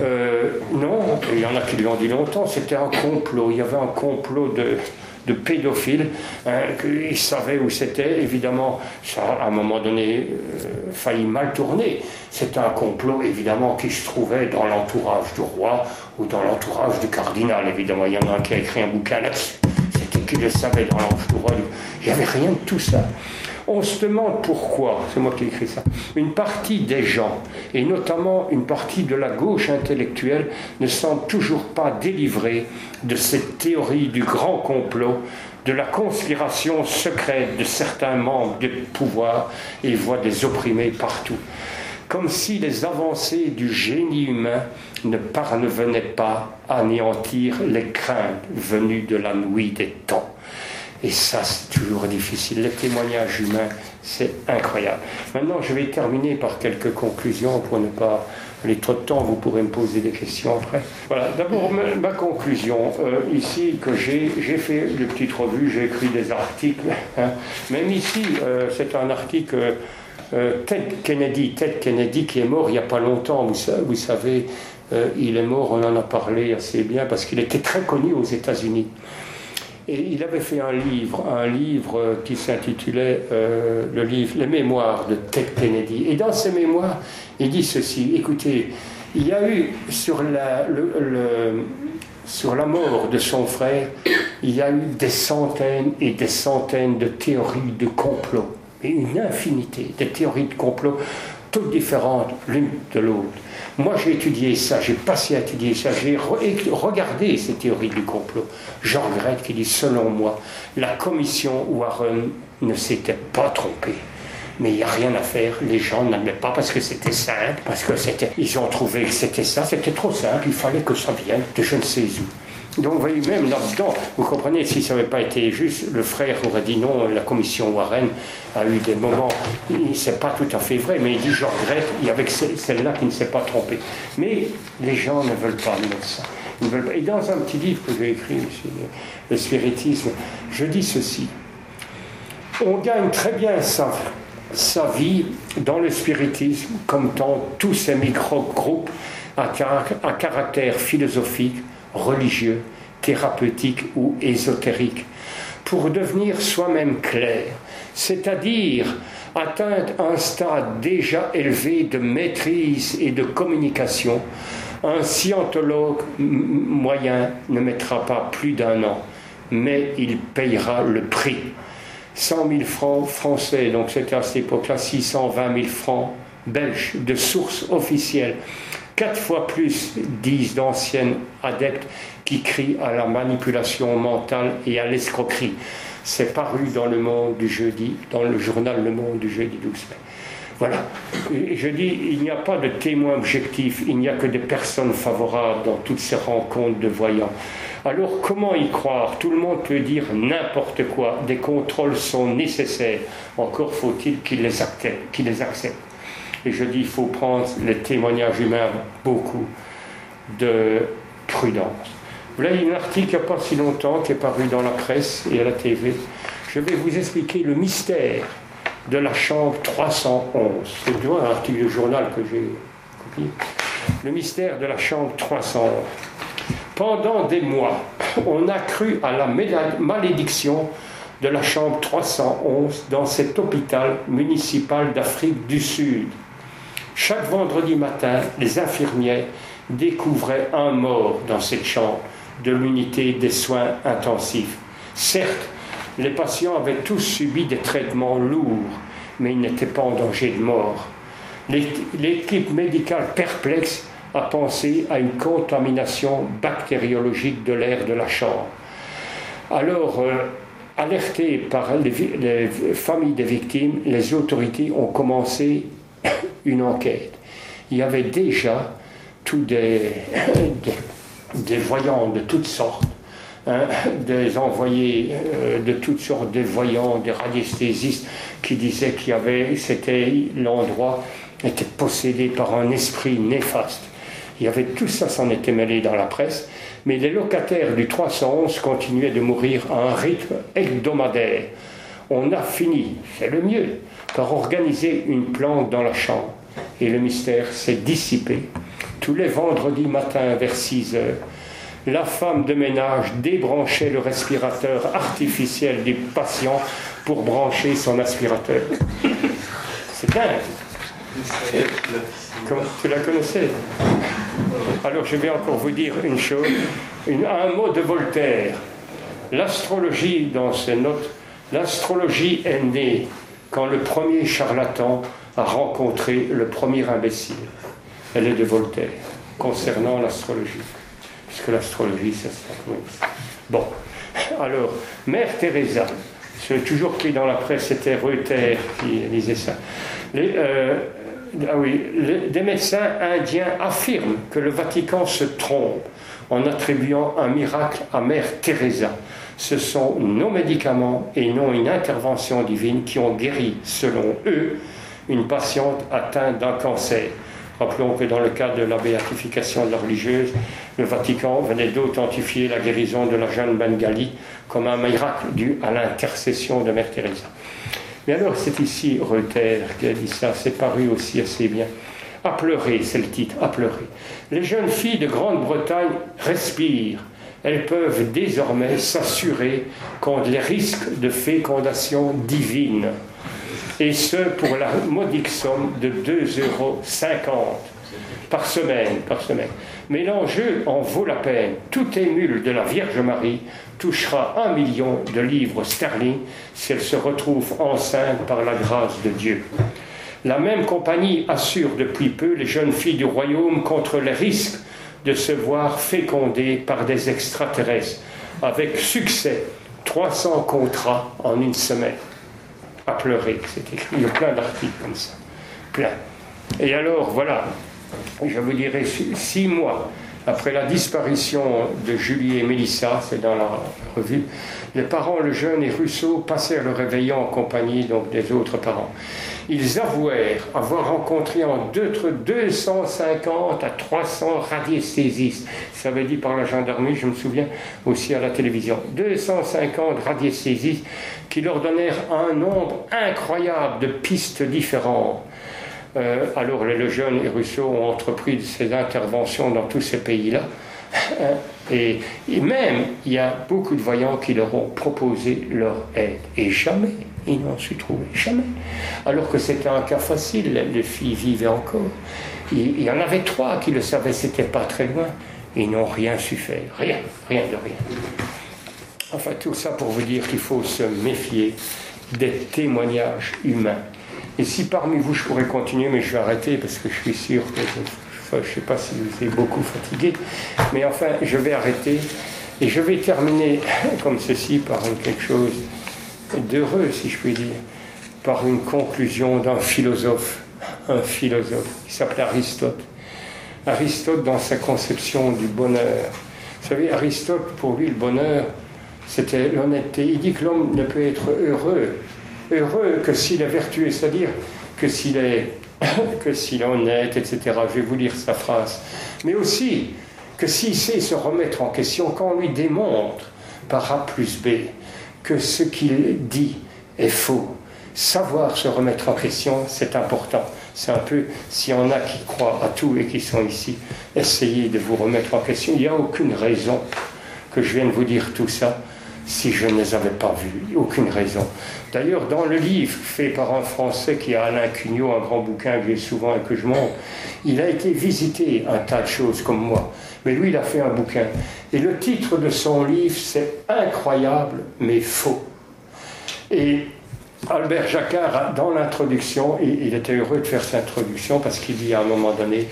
euh, Non, il y en a qui l'ont dit longtemps, c'était un complot. Il y avait un complot de, de pédophiles. Hein, ils savaient où c'était. Évidemment, ça à un moment donné euh, failli mal tourner. C'était un complot, évidemment, qui se trouvait dans l'entourage du roi ou dans l'entourage du cardinal. Évidemment, il y en a un qui a écrit un bouquin là-dessus. C'était qui le savait dans l'entourage du roi. Il n'y avait rien de tout ça. On se demande pourquoi, c'est moi qui ai ça, une partie des gens, et notamment une partie de la gauche intellectuelle, ne semble toujours pas délivrée de cette théorie du grand complot, de la conspiration secrète de certains membres du pouvoir et voit des opprimés partout. Comme si les avancées du génie humain ne parvenaient pas à anéantir les craintes venues de la nuit des temps. Et ça, c'est toujours difficile. Le témoignage humain, c'est incroyable. Maintenant, je vais terminer par quelques conclusions pour ne pas aller trop de temps. Vous pourrez me poser des questions après. Voilà, d'abord, ma, conclusion. Euh, ici, que j'ai, j'ai fait de petites revues, j'ai écrit des articles. Hein. Même ici, euh, c'est un article. Euh, Ted Kennedy, Ted Kennedy qui est mort il n'y a pas longtemps, vous, vous savez, il est mort, on en a parlé assez bien parce qu'il était très connu aux États-Unis. Et il avait fait un livre, un livre qui s'intitulait euh, le livre Les Mémoires de Ted Kennedy. Et dans ces mémoires, il dit ceci écoutez, il y a eu sur la mort de son frère, il y a eu des centaines et des centaines de théories de complot, et une infinité de théories de complot, toutes différentes l'une de l'autre. Moi, j'ai étudié ça, j'ai passé à étudier ça, j'ai regardé ces théories du complot. Je regrette qu'il dit, selon moi, la commission Warren ne s'était pas trompée. Mais il n'y a rien à faire, les gens n'admettent pas parce que c'était simple, parce que c'était, ils ont trouvé que c'était ça, c'était trop simple, il fallait que ça vienne de je ne sais où. Donc, vous voyez, même là-dedans, vous comprenez, si ça n'avait pas été juste, le frère aurait dit non, la commission Warren a eu des moments, c'est pas tout à fait vrai, mais il dit, je regrette, il y avait celle-là qui ne s'est pas trompée. Mais les gens ne veulent pas admettre ça. Et dans un petit livre que j'ai écrit le spiritisme, je dis ceci. On gagne très bien sa vie dans le spiritisme, comme dans tous ces micro-groupes à caractère philosophique, religieux, thérapeutique ou ésotérique, pour devenir soi-même clair, c'est-à-dire atteindre un stade déjà élevé de maîtrise et de communication, un scientologue moyen ne mettra pas plus d'un an, mais il payera le prix. 100 000 francs français, donc c'était à cette époque-là 620 000 francs belges de source officielle quatre fois plus, disent d'anciennes adeptes, qui crient à la manipulation mentale et à l'escroquerie. C'est paru dans le monde du jeudi, dans le journal Le Monde du jeudi 12 mai. Voilà. Je dis, il n'y a pas de témoin objectif, il n'y a que des personnes favorables dans toutes ces rencontres de voyants. Alors comment y croire? Tout le monde peut dire n'importe quoi. Des contrôles sont nécessaires. Encore faut-il qu'ils les acceptent. Et je dis, il faut prendre les témoignages humains beaucoup de prudence. Voilà un article il n'y a pas si longtemps qui est paru dans la presse et à la TV. Je vais vous expliquer le mystère de la chambre 311. C'est un article du journal que j'ai copié. Le mystère de la chambre 311. Pendant des mois, on a cru à la malédiction de la chambre 311 dans cet hôpital municipal d'Afrique du Sud. Chaque vendredi matin, les infirmières découvraient un mort dans cette chambre de l'unité des soins intensifs. Certes, les patients avaient tous subi des traitements lourds, mais ils n'étaient pas en danger de mort. L'équipe médicale perplexe a pensé à une contamination bactériologique de l'air de la chambre. Alors, euh, alertées par les, familles des victimes, les autorités ont commencé une enquête. Il y avait déjà tous des, des, voyants de toutes sortes, hein, des envoyés euh, de toutes sortes, des voyants, des radiesthésistes qui disaient qu'il y avait, c'était l'endroit était possédé par un esprit néfaste. Il y avait tout ça s'en était mêlé dans la presse, mais les locataires du 311 continuaient de mourir à un rythme hebdomadaire. On a fini, c'est le mieux, par organiser une plante dans la chambre. Et le mystère s'est dissipé. Tous les vendredis matins vers 6 heures, la femme de ménage débranchait le respirateur artificiel du patient pour brancher son aspirateur. C'est dingue. tu la connaissais Alors je vais encore vous dire une chose, un mot de Voltaire. L'astrologie, dans ses notes, l'astrologie est née quand le premier charlatan a rencontré le premier imbécile. Elle est de Voltaire, concernant l'astrologie. Puisque l'astrologie, c'est ça. Bon, alors, Mère Teresa, c'est toujours qui dans la presse, c'était Reuters qui disait ça. Euh, ah oui, des médecins indiens affirment que le Vatican se trompe en attribuant un miracle à Mère Teresa ce sont nos médicaments et non une intervention divine qui ont guéri, selon eux, une patiente atteinte d'un cancer. Rappelons que dans le cadre de la béatification de la religieuse, le Vatican venait d'authentifier la guérison de la jeune Bengali comme un miracle dû à l'intercession de Mère Teresa. Mais alors, c'est ici Reuters qui a dit ça, c'est paru aussi assez bien. À pleurer, c'est le titre, à pleurer. Les jeunes filles de Grande-Bretagne respirent elles peuvent désormais s'assurer contre les risques de fécondation divine. Et ce, pour la modique somme de 2,50 euros par semaine, par semaine. Mais l'enjeu en vaut la peine. Tout émule de la Vierge Marie touchera un million de livres sterling si elle se retrouve enceinte par la grâce de Dieu. La même compagnie assure depuis peu les jeunes filles du royaume contre les risques de se voir fécondé par des extraterrestres avec succès 300 contrats en une semaine. À pleurer, c'est écrit. Il y a plein d'articles comme ça. Plein. Et alors, voilà, je vous dirais, six mois après la disparition de Julie et Mélissa, c'est dans la revue, les parents, le jeune et Rousseau, passèrent le réveillon en compagnie donc, des autres parents. Ils avouèrent avoir rencontré entre 250 à 300 radiesthésistes. Ça avait dit par la gendarmerie, je me souviens aussi à la télévision. 250 radiesthésistes qui leur donnèrent un nombre incroyable de pistes différentes. Euh, alors le jeune et Rousseau ont entrepris ces interventions dans tous ces pays-là. Et, et, même, il y a beaucoup de voyants qui leur ont proposé leur aide. Et jamais ils n'ont su trouver. Jamais. Alors que c'était un cas facile, les filles vivaient encore. Il, y en avait trois qui le savaient, c'était pas très loin. Ils n'ont rien su faire. Rien, rien de rien. Enfin, tout ça pour vous dire qu'il faut se méfier des témoignages humains. Et si parmi vous, je pourrais continuer, mais je vais arrêter parce que je suis sûr que je ne sais pas si vous êtes beaucoup fatigué, mais enfin, je vais arrêter et je vais terminer comme ceci par quelque chose d'heureux, si je puis dire, par une conclusion d'un philosophe un philosophe qui s'appelait Aristote. Aristote dans sa conception du bonheur. Vous savez, Aristote, pour lui, le bonheur, c'était l'honnêteté. Il dit que l'homme ne peut être heureux, heureux que s'il est vertueux, c'est-à-dire que s'il est, que s'il est honnête, etc. Je vais vous lire sa phrase. Mais aussi que s'il sait se remettre en question, quand on lui démontre par A plus B que ce qu'il dit est faux, savoir se remettre en question, c'est important. C'est un peu, s'il y en a qui croient à tout et qui sont ici, essayez de vous remettre en question. Il n'y a aucune raison que je vienne vous dire tout ça si je ne les avais pas vus. Aucune raison. D'ailleurs, dans le livre fait par un Français qui a Alain Cugnot, un grand bouquin que j'ai souvent et que je montre, il a été visiter un tas de choses comme moi. Mais lui, il a fait un bouquin. Et le titre de son livre, c'est Incroyable mais faux. Et Albert Jacquard, dans l'introduction, il était heureux de faire cette introduction parce qu'il dit à un moment donné,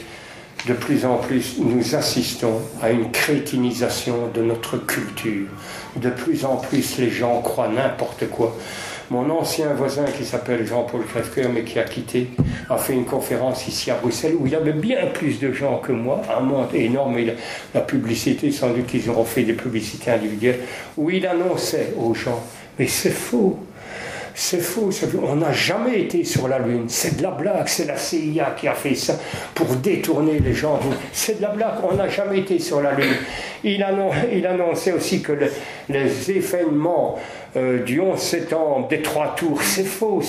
de plus en plus, nous assistons à une crétinisation de notre culture. De plus en plus, les gens croient n'importe quoi. Mon ancien voisin qui s'appelle Jean-Paul Crèvecoeur, mais qui a quitté, a fait une conférence ici à Bruxelles où il y avait bien plus de gens que moi, un monde énorme, et la publicité, sans doute qu'ils auront fait des publicités individuelles, où il annonçait aux gens, mais c'est faux, c'est faux, on n'a jamais été sur la Lune. C'est de la blague, c'est la CIA qui a fait ça pour détourner les gens. C'est de la blague, on n'a jamais été sur la Lune. Il, annonçait aussi que les événements euh, du 11 septembre, des trois tours, c'est faux,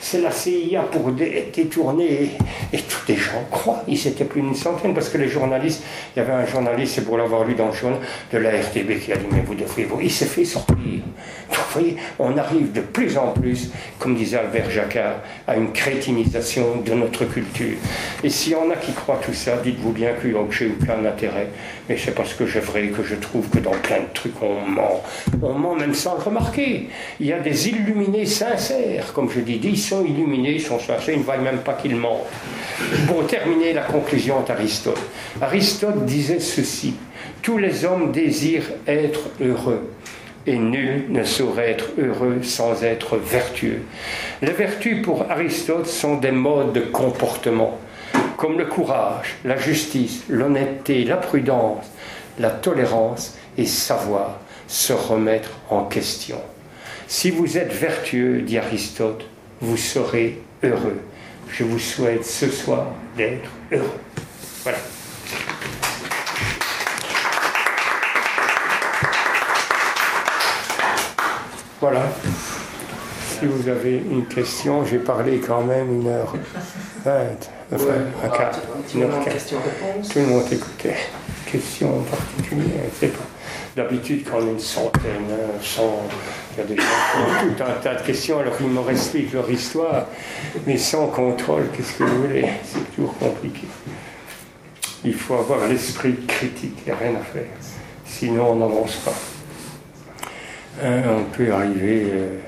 c'est la CIA pour détourner, et, tous les gens croient, ils étaient plus d'une centaine, parce que les journalistes, il y avait un journaliste, c'est pour l'avoir lu dans le journal, de la RTB qui a dit, mais vous devriez vous, il s'est fait sortir. vous voyez, on arrive de plus en plus, comme disait Albert Jacquard, à une crétinisation de notre culture. Et s'il y en a qui croient tout ça, dites-vous bien que j'ai aucun intérêt, mais c'est parce que j'ai vrai que je trouve que dans plein de trucs on ment. On ment même sans le remarquer. Il y a des illuminés sincères, comme je dis, ils sont illuminés, ils sont sincères, ils ne voient même pas qu'ils mentent. Pour terminer la conclusion d'Aristote. Aristote disait ceci Tous les hommes désirent être heureux et nul ne saurait être heureux sans être vertueux. Les vertus pour Aristote sont des modes de comportement, comme le courage, la justice, l'honnêteté, la prudence, la tolérance et savoir se remettre en question. Si vous êtes vertueux, dit Aristote, vous serez heureux. Je vous souhaite ce soir d'être heureux. Voilà. Voilà. Si vous avez une question, j'ai parlé quand même une heure vingt, enfin un quart, une heure. Tout le monde écoutait. Question particulière, je sais pas. D'habitude, quand on est une centaine, cent, il y a des gens qui ont tout un tas de questions, alors ils me expliquent leur histoire, mais sans contrôle, qu'est-ce que vous voulez? C'est toujours compliqué. Il faut avoir l'esprit critique, il n'y a rien à faire. Sinon, on n'avance pas. Hein, on peut arriver. Euh,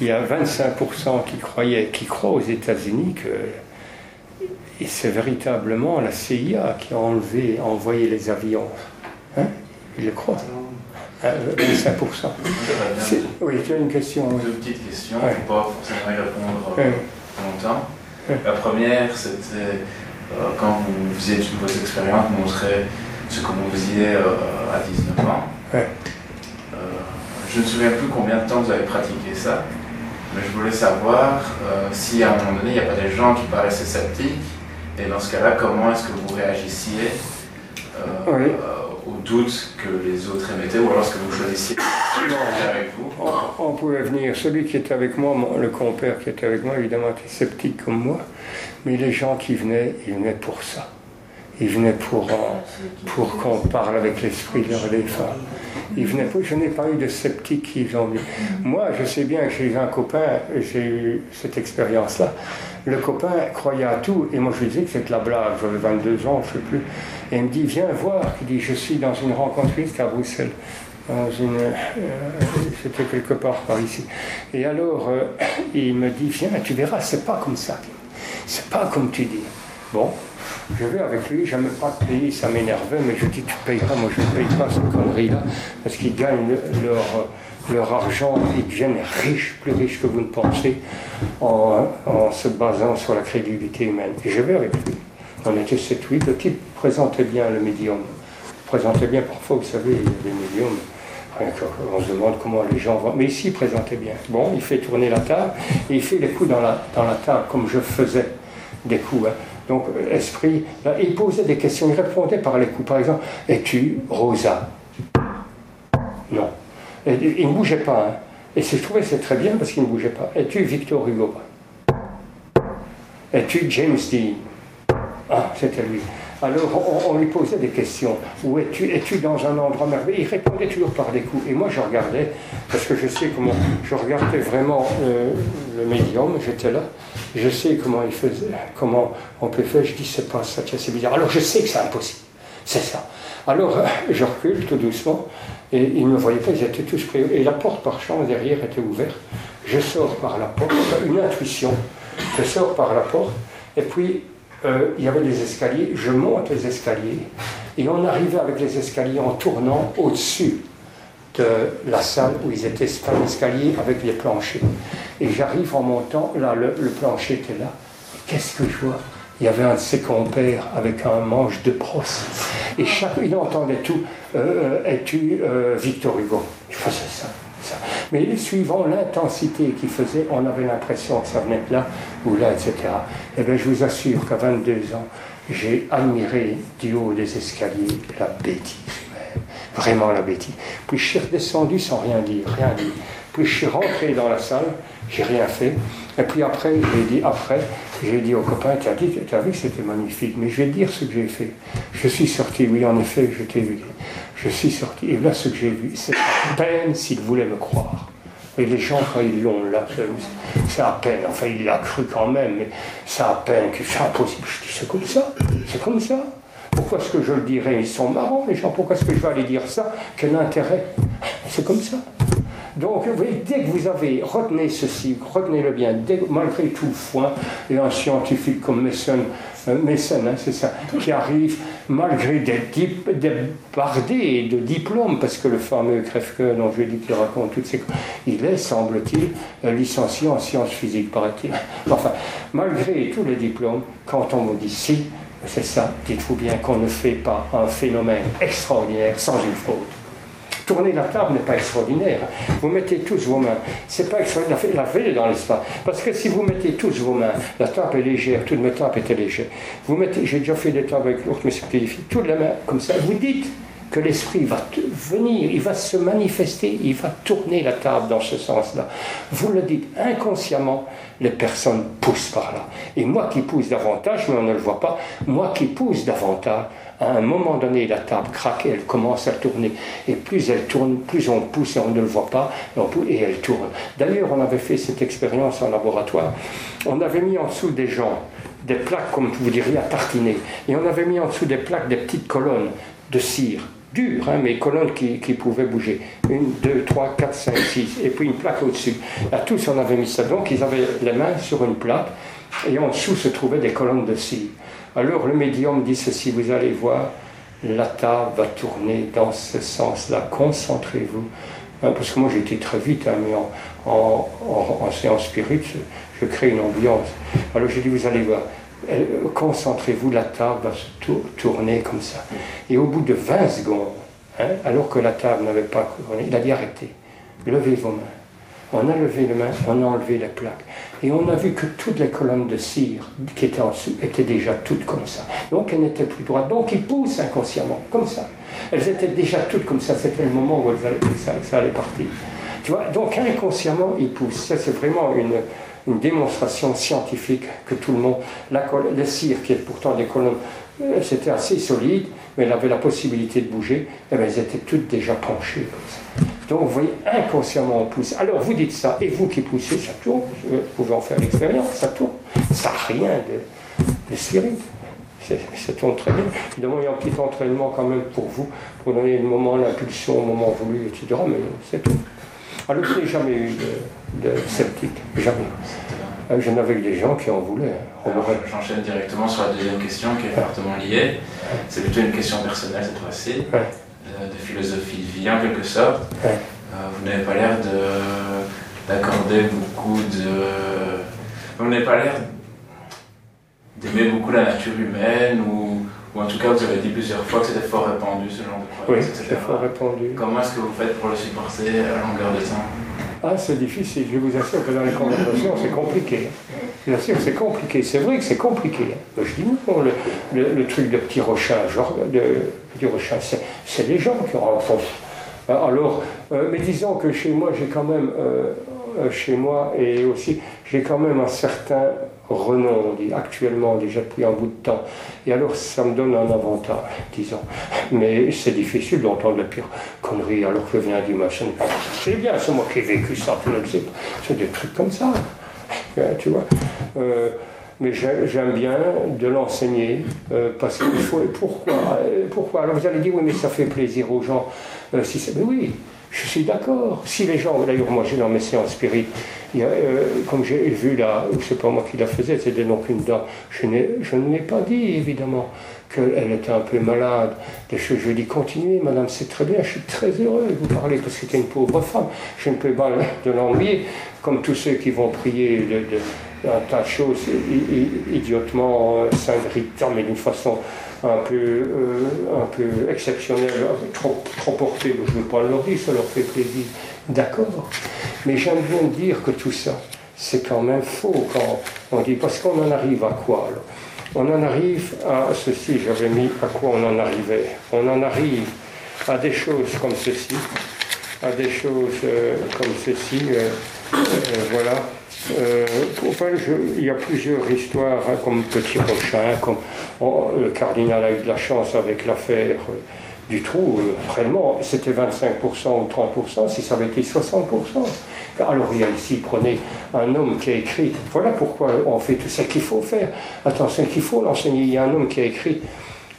il y a 25% qui croyaient, qui croient aux États-Unis que et c'est véritablement la CIA qui a enlevé, envoyé les avions. Hein? Il le croit. 25%. Oui, tu as une question. Deux petites questions, ouais. pas forcément y répondre euh, longtemps. La première, c'était euh, quand vous faisiez vos expériences, montrer ce que vous faisiez euh, à 19 ans. je ne me souviens plus combien de temps vous avez pratiqué ça, mais je voulais savoir si à un moment donné, il n'y a pas des gens qui paraissaient sceptiques, et dans ce cas-là, comment est-ce que vous réagissiez oui que les autres émettaient, ou alors est-ce que vous choisissiez avec vous on, pouvait venir. Celui qui était avec moi, le compère qui était avec moi, évidemment, était sceptique comme moi, mais les gens qui venaient, ils venaient pour ça. Ils venaient pour, pour qu'on parle avec l'esprit de leur. Ils venaient pour, je n'ai pas eu de sceptiques qui ont dit. Moi, je sais bien que j'ai un copain, j'ai eu cette expérience-là. Le copain croyait à tout, et moi je lui disais que c'était la blague, j'avais 22 ans, je ne sais plus. Et il me dit, viens voir. Il dit, je suis dans une rencontre à Bruxelles. Euh, c'était quelque part par ici. Et alors, euh, il me dit, viens, tu verras, c'est pas comme ça. C'est pas comme tu dis. Bon, je vais avec lui, j'aime pas te payer, ça m'énervait, mais je dis, tu payeras, moi je ne paye pas cette connerie-là, parce qu'ils gagnent leur argent, ils deviennent riches, plus riches que vous ne pensez, en, se basant sur la crédibilité humaine. Et je vais avec lui. On était 7-8, le type présentait bien le médium. Présentait bien, parfois, vous savez, il y a médiums. On se demande comment les gens vont. Mais ici, il présentait bien. Bon, il fait tourner la table et il fait les coups dans la, dans la table, comme je faisais des coups. Hein. Donc, esprit, il posait des questions, il répondait par les coups. Par exemple, es-tu Rosa? Non. il ne bougeait pas. Hein. Et je trouvais c'est très bien parce qu'il ne bougeait pas. Es-tu Victor Hugo? Es-tu James Dean? Ah, c'était lui. Alors on, lui posait des questions. Où es-tu? Es-tu dans un endroit merveilleux? Il répondait toujours par des coups. Et moi je regardais, parce que je sais comment. Je regardais vraiment euh, le médium, j'étais là. Je sais comment il faisait, comment on peut faire. Je dis c'est pas ça, c'est bizarre. Alors je sais que c'est impossible. C'est ça. Alors je recule tout doucement. Et ils ne me voyaient pas, ils étaient tous pris. Et la porte par chance derrière était ouverte. Je sors par la porte, une intuition. Je sors par la porte. Et puis euh, il y avait des escaliers, je monte les escaliers, et on arrivait avec les escaliers en tournant au-dessus de la salle où ils étaient, c'était un avec les planchers. Et j'arrive en montant, là, le, plancher était là. Qu'est-ce que je vois? Il y avait un de ses compères avec un manche de brosse. Et il entendait tout. Euh, euh, es-tu Victor Hugo? Je faisais ça. Mais suivant l'intensité qu'il faisait, on avait l'impression que ça venait de là ou là, etc. Eh bien, je vous assure qu'à 22 ans, j'ai admiré du haut des escaliers la bêtise Vraiment la bêtise. Puis je suis redescendu sans rien dire, rien dire. Puis je suis rentré dans la salle, j'ai rien fait. Et puis après, j'ai dit, après, j'ai dit au copain, tu as, dit, tu as vu que c'était magnifique, mais je vais te dire ce que j'ai fait. Je suis sorti, oui, en effet, je t'ai vu. Je suis sorti, et là, ce que j'ai vu, c'est à peine s'il voulait me croire. Et les gens, quand ils l'ont là, c'est à peine, enfin, il l'a cru quand même, mais c'est à peine que c'est impossible. Je dis, c'est comme ça, c'est comme ça. Pourquoi est-ce que je le dirais Ils sont marrants, les gens, pourquoi est-ce que je vais aller dire ça? Quel intérêt? C'est comme ça. Donc, vous voyez, dès que vous avez, retenez ceci, retenez-le bien, malgré tout le foin, et un scientifique comme Messen, euh, hein, c'est ça, qui arrive, malgré des, bardés de diplômes, parce que le fameux Krefke, dont je dit qu'il raconte toutes ces il est, semble-t-il, euh, licencié en sciences physiques, paraît-il. Enfin, malgré tous les diplômes, quand on me dit si, c'est ça, dites-vous bien qu'on ne fait pas un phénomène extraordinaire sans une faute. Tourner la table n'est pas extraordinaire. Vous mettez tous vos mains. C'est pas extraordinaire. La veille dans l'espace. Parce que si vous mettez tous vos mains, la table est légère, toutes mes tables étaient légères. Vous mettez, j'ai déjà fait des tables avec l'autre, mais c'est difficile. Toutes les mains comme ça. Vous dites que l'esprit va venir, il va se manifester, il va tourner la table dans ce sens-là. Vous le dites inconsciemment, les personnes poussent par là. Et moi qui pousse davantage, mais on ne le voit pas, moi qui pousse davantage, à un moment donné, la table craque et elle commence à tourner. Et plus elle tourne, plus on pousse et on ne le voit pas, et elle tourne. D'ailleurs, on avait fait cette expérience en laboratoire. On avait mis en dessous des gens des plaques, comme vous diriez, à tartiner. Et on avait mis en dessous des plaques des petites colonnes de cire dures, hein, mais colonnes qui, qui, pouvaient bouger. Une, deux, trois, quatre, cinq, six, et puis une plaque au-dessus. À tous, on avait mis ça. Donc, ils avaient les mains sur une plaque, et en dessous se trouvaient des colonnes de cire. Alors, le médium dit ceci, vous allez voir, la table va tourner dans ce sens-là, concentrez-vous. Hein, parce que moi, j'étais très vite, hein, mais en, séance spirit, je, crée une ambiance. Alors, j'ai dit, vous allez voir, concentrez-vous, la table va se tourner comme ça. Et au bout de 20 secondes, hein, alors que la table n'avait pas tourné, il a dit arrêtez, levez vos mains. On a levé les mains, on a enlevé les plaques. Et on a vu que toutes les colonnes de cire qui étaient en dessous étaient déjà toutes comme ça. Donc elles n'étaient plus droites. Donc ils poussent inconsciemment, comme ça. Elles étaient déjà toutes comme ça. C'était le moment où ça, ça, allait partir. Tu vois Donc inconsciemment, ils poussent. Ça, c'est vraiment une, démonstration scientifique que tout le monde, la, la cire qui est pourtant des colonnes, euh, c'était assez solide, mais elle avait la possibilité de bouger, et eh bien, elles étaient toutes déjà penchées comme ça. Donc vous voyez, inconsciemment on pousse. Alors vous dites ça, et vous qui poussez, ça tourne, vous pouvez en faire l'expérience, ça tourne. Ça n'a rien de, de Ça tourne très bien. Évidemment, il y a un petit entraînement quand même pour vous, pour donner le moment, l'impulsion au moment voulu, etc. Mais c'est tout. Alors je n'ai jamais eu de, de sceptique, jamais. Euh, je n'avais que des gens qui en voulaient. J'enchaîne directement sur la deuxième question qui est fortement liée. C'est plutôt une question personnelle cette fois-ci, de philosophie de vie en quelque sorte. Euh, vous n'avez pas l'air d'accorder beaucoup de. Vous n'avez pas l'air d'aimer beaucoup la nature humaine ou, ou, en tout cas vous avez dit plusieurs fois que c'était fort répandu ce genre de oui, c'est fort répandu. Comment est-ce que vous faites pour le supporter à longueur de temps? Ah, c'est difficile. Je vous assure que dans les conversations, c'est compliqué. Je vous assure que c'est compliqué. C'est vrai que c'est compliqué. Je dis non, le, le, truc de petit rochin, genre de petit rochin, c'est les gens qui rencontrent. Alors, euh, mais disons que chez moi, j'ai quand même, euh, euh, chez moi, et aussi, j'ai quand même un certain renom, dit, actuellement, déjà depuis un bout de temps. Et alors, ça me donne un avantage, disons. Mais c'est difficile d'entendre la pire connerie alors que je viens du machin. C'est bien, c'est moi qui ai vécu ça, c'est des trucs comme ça. Tu vois mais j'aime bien de l'enseigner parce qu'il faut. Pourquoi Pourquoi? Alors vous allez dire oui, mais ça fait plaisir aux gens. si mais oui, je suis d'accord. Si les gens, d'ailleurs, moi j'ai dans mes séances spirit, euh, comme j'ai vu là, c'est pas moi qui la faisais, c'était donc une dame, je, je ne l'ai pas dit évidemment qu'elle était un peu malade. Je ai dit continuez, madame, c'est très bien, je suis très heureux de vous parler parce que c'était une pauvre femme. Je ne peux pas de l'ennuyer, comme tous ceux qui vont prier de, un tas de choses idiotement euh, saint mais d'une façon un peu, euh, un peu exceptionnel, trop, trop porté, je ne veux pas leur dire, ça leur fait plaisir. D'accord. Mais j'aime bien dire que tout ça, c'est quand même faux quand on dit, parce qu'on en arrive à quoi On en arrive à ceci, j'avais mis à quoi on en arrivait. On en arrive à des choses comme ceci, à des choses euh, comme ceci, voilà, euh, il y a plusieurs histoires, hein, comme Petit Rochin, comme le cardinal a eu de la chance avec l'affaire euh, du trou. Euh, vraiment, c'était 25% ou 30%, si ça avait été 60%. Alors il y a ici, prenez un homme qui a écrit, voilà pourquoi on fait tout ça qu'il faut faire. Attention, qu'il faut l'enseigner. Il y a un homme qui a écrit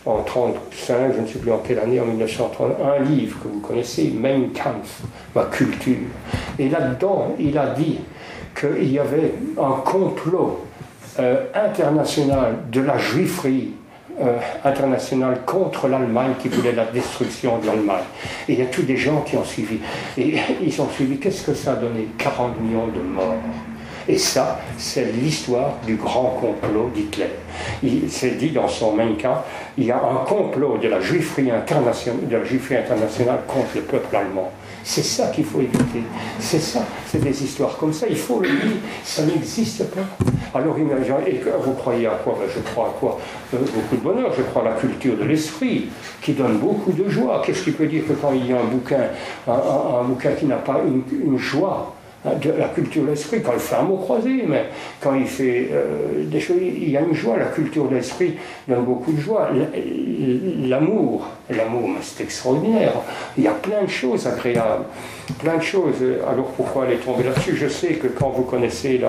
en 1935, je ne sais plus en quelle année, en 1930, un livre que vous connaissez, Mein Kampf, ma culture. Et là-dedans, il a dit qu'il y avait un complot euh, international de la juiverie euh, internationale contre l'Allemagne qui voulait la destruction de l'Allemagne. Et il y a tous des gens qui ont suivi. Et ils ont suivi. Qu'est-ce que ça a donné? 40 millions de morts. Et ça, c'est l'histoire du grand complot d'Hitler. Il s'est dit dans son Mein Kampf, il y a un complot de la juiverie internationale, de la juiverie internationale contre le peuple allemand. C'est ça qu'il faut éviter. C'est ça. C'est des histoires comme ça. Il faut le dire. Ça n'existe pas. Alors imaginez, vous croyez à quoi? Ben, Je crois à quoi? Euh, Beaucoup de bonheur. Je crois à la culture de l'esprit qui donne beaucoup de joie. Qu'est-ce qui peut dire que quand il y a un bouquin, un, bouquin qui n'a pas une joie, la culture de l'esprit, quand il fait un mot croisé, mais quand il fait euh, des choses, il y a une joie, la culture de l'esprit donne beaucoup de joie. L'amour, l'amour, c'est extraordinaire. Il y a plein de choses agréables, plein de choses. Alors pourquoi aller tomber là-dessus? Je sais que quand vous connaissez